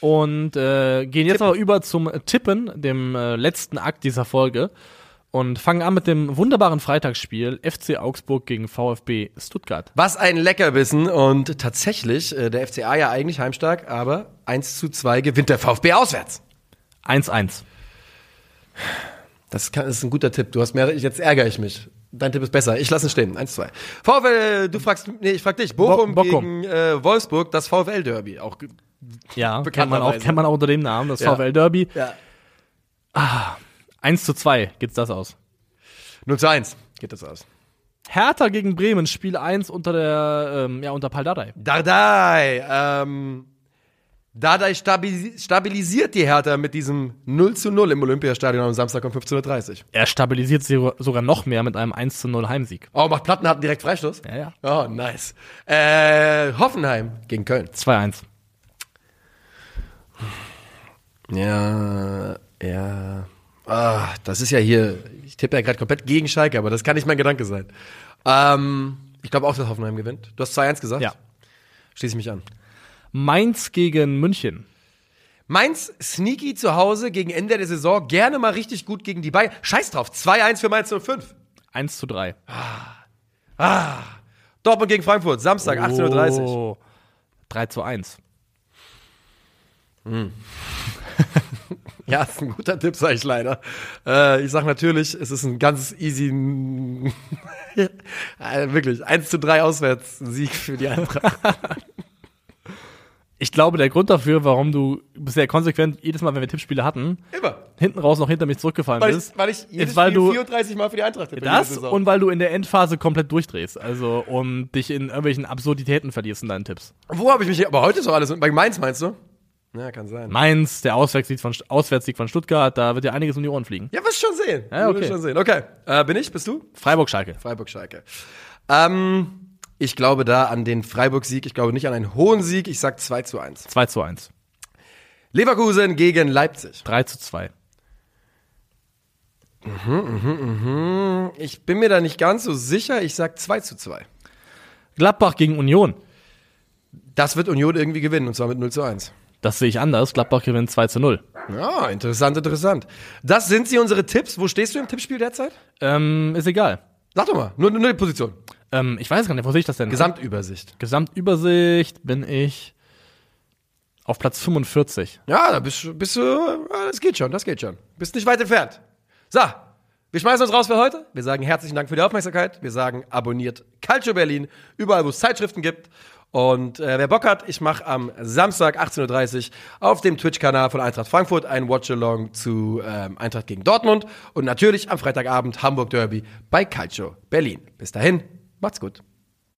und äh, gehen jetzt aber über zum Tippen, dem äh, letzten Akt dieser Folge. Und fangen an mit dem wunderbaren Freitagsspiel FC Augsburg gegen VfB Stuttgart. Was ein Leckerbissen und tatsächlich, äh, der FCA ja eigentlich heimstark, aber 1 zu 2 gewinnt der VfB auswärts. 1-1. Das, kann, das ist ein guter Tipp. Du hast mehr, jetzt ärgere ich mich. Dein Tipp ist besser. Ich lasse ihn stehen. 1 2. VfL, du fragst, nee, ich frag dich. Bochum Bo- Bochum. gegen äh, Wolfsburg, das VfL Derby. Auch Ja, kennt man, auch, kennt man auch unter dem Namen, das Ja. VfL Derby. ja. 1 zu 2 geht's das aus. 0 zu 1 geht das aus. Hertha gegen Bremen, Spiel 1 unter der, ähm, ja, unter Paldadei. Dardai, ähm, Dardai stabi stabilisiert die Hertha mit diesem 0 zu 0 im Olympiastadion am Samstag um 15.30 Uhr. Er stabilisiert sie sogar noch mehr mit einem 1 zu 0 Heimsieg. Oh, macht Plattenhardt direkt Freistoß? Ja, ja. Oh, nice. Äh, Hoffenheim gegen Köln. 2-1. Ja, ja. Ah, das ist ja hier, ich tippe ja gerade komplett gegen Schalke, aber das kann nicht mein Gedanke sein. Ähm, ich glaube auch, dass Hoffenheim gewinnt. Du hast 2-1 gesagt? Ja. Schließe ich mich an. Mainz gegen München. Mainz sneaky zu Hause gegen Ende der Saison, gerne mal richtig gut gegen die Bayern. Scheiß drauf, 2-1 für Mainz 05. 1 zu 3. Ah. Dortmund gegen Frankfurt, Samstag, 18.30 Uhr. Oh. 3 zu 1. <laughs> <laughs> Ja, ist ein guter Tipp, sag ich leider. Äh, ich sag natürlich, es ist ein ganz easy, <laughs> äh, wirklich, 1 zu 3 Auswärtssieg für die Eintracht. <laughs> Ich glaube, der Grund dafür, warum du bisher konsequent jedes Mal, wenn wir Tippspiele hatten, Immer. hinten raus noch hinter mich zurückgefallen Weil bist, ich, weil ich jedes ist, weil Spiel du 34 Mal für die Eintracht tippe. das und weil du in der Endphase komplett durchdrehst. Also, und dich in irgendwelchen Absurditäten verlierst in deinen Tipps. Wo habe ich mich, aber heute ist doch alles, bei Mainz meinst du? Ja, kann sein. Mainz, der Auswärtssieg von, Auswärtssieg von Stuttgart, da wird dir einiges um die Ohren fliegen. Ja, wirst schon sehen. Ja, okay. Schon sehen. Okay, äh, bin ich, bist du? Freiburg-Schalke. Freiburg-Schalke. Ähm, ich glaube da an den Freiburg-Sieg. Ich glaube nicht an einen hohen Sieg. Ich sag 2 zu 1. 2 zu 1. Leverkusen gegen Leipzig. 3 zu 2. Ich bin mir da nicht ganz so sicher. Ich sag 2 zu 2. Gladbach gegen Union. Das wird Union irgendwie gewinnen, und zwar mit 0 zu 1. Das sehe ich anders. Gladbach gewinnt 2 zu 0. Ja, interessant, interessant. Das sind sie, unsere Tipps. Wo stehst du im Tippspiel derzeit? Ähm, ist egal. Sag doch mal, nur, nur die Position. Ähm, ich weiß gar nicht, wo sehe ich das denn? Gesamtübersicht. Gesamtübersicht bin ich auf Platz 45. Ja, da bist, du- bist du, ja, das geht schon, das geht schon. Bist nicht weit entfernt. So, wir schmeißen uns raus für heute. Wir sagen herzlichen Dank für die Aufmerksamkeit. Wir sagen, abonniert Calcio Berlin, überall, wo es Zeitschriften gibt. Und äh, wer Bock hat, ich mache am Samstag 18.30 Uhr auf dem Twitch-Kanal von Eintracht Frankfurt ein Watch-Along zu ähm, Eintracht gegen Dortmund. Und natürlich am Freitagabend Hamburg Derby bei Calcio Berlin. Bis dahin, macht's gut.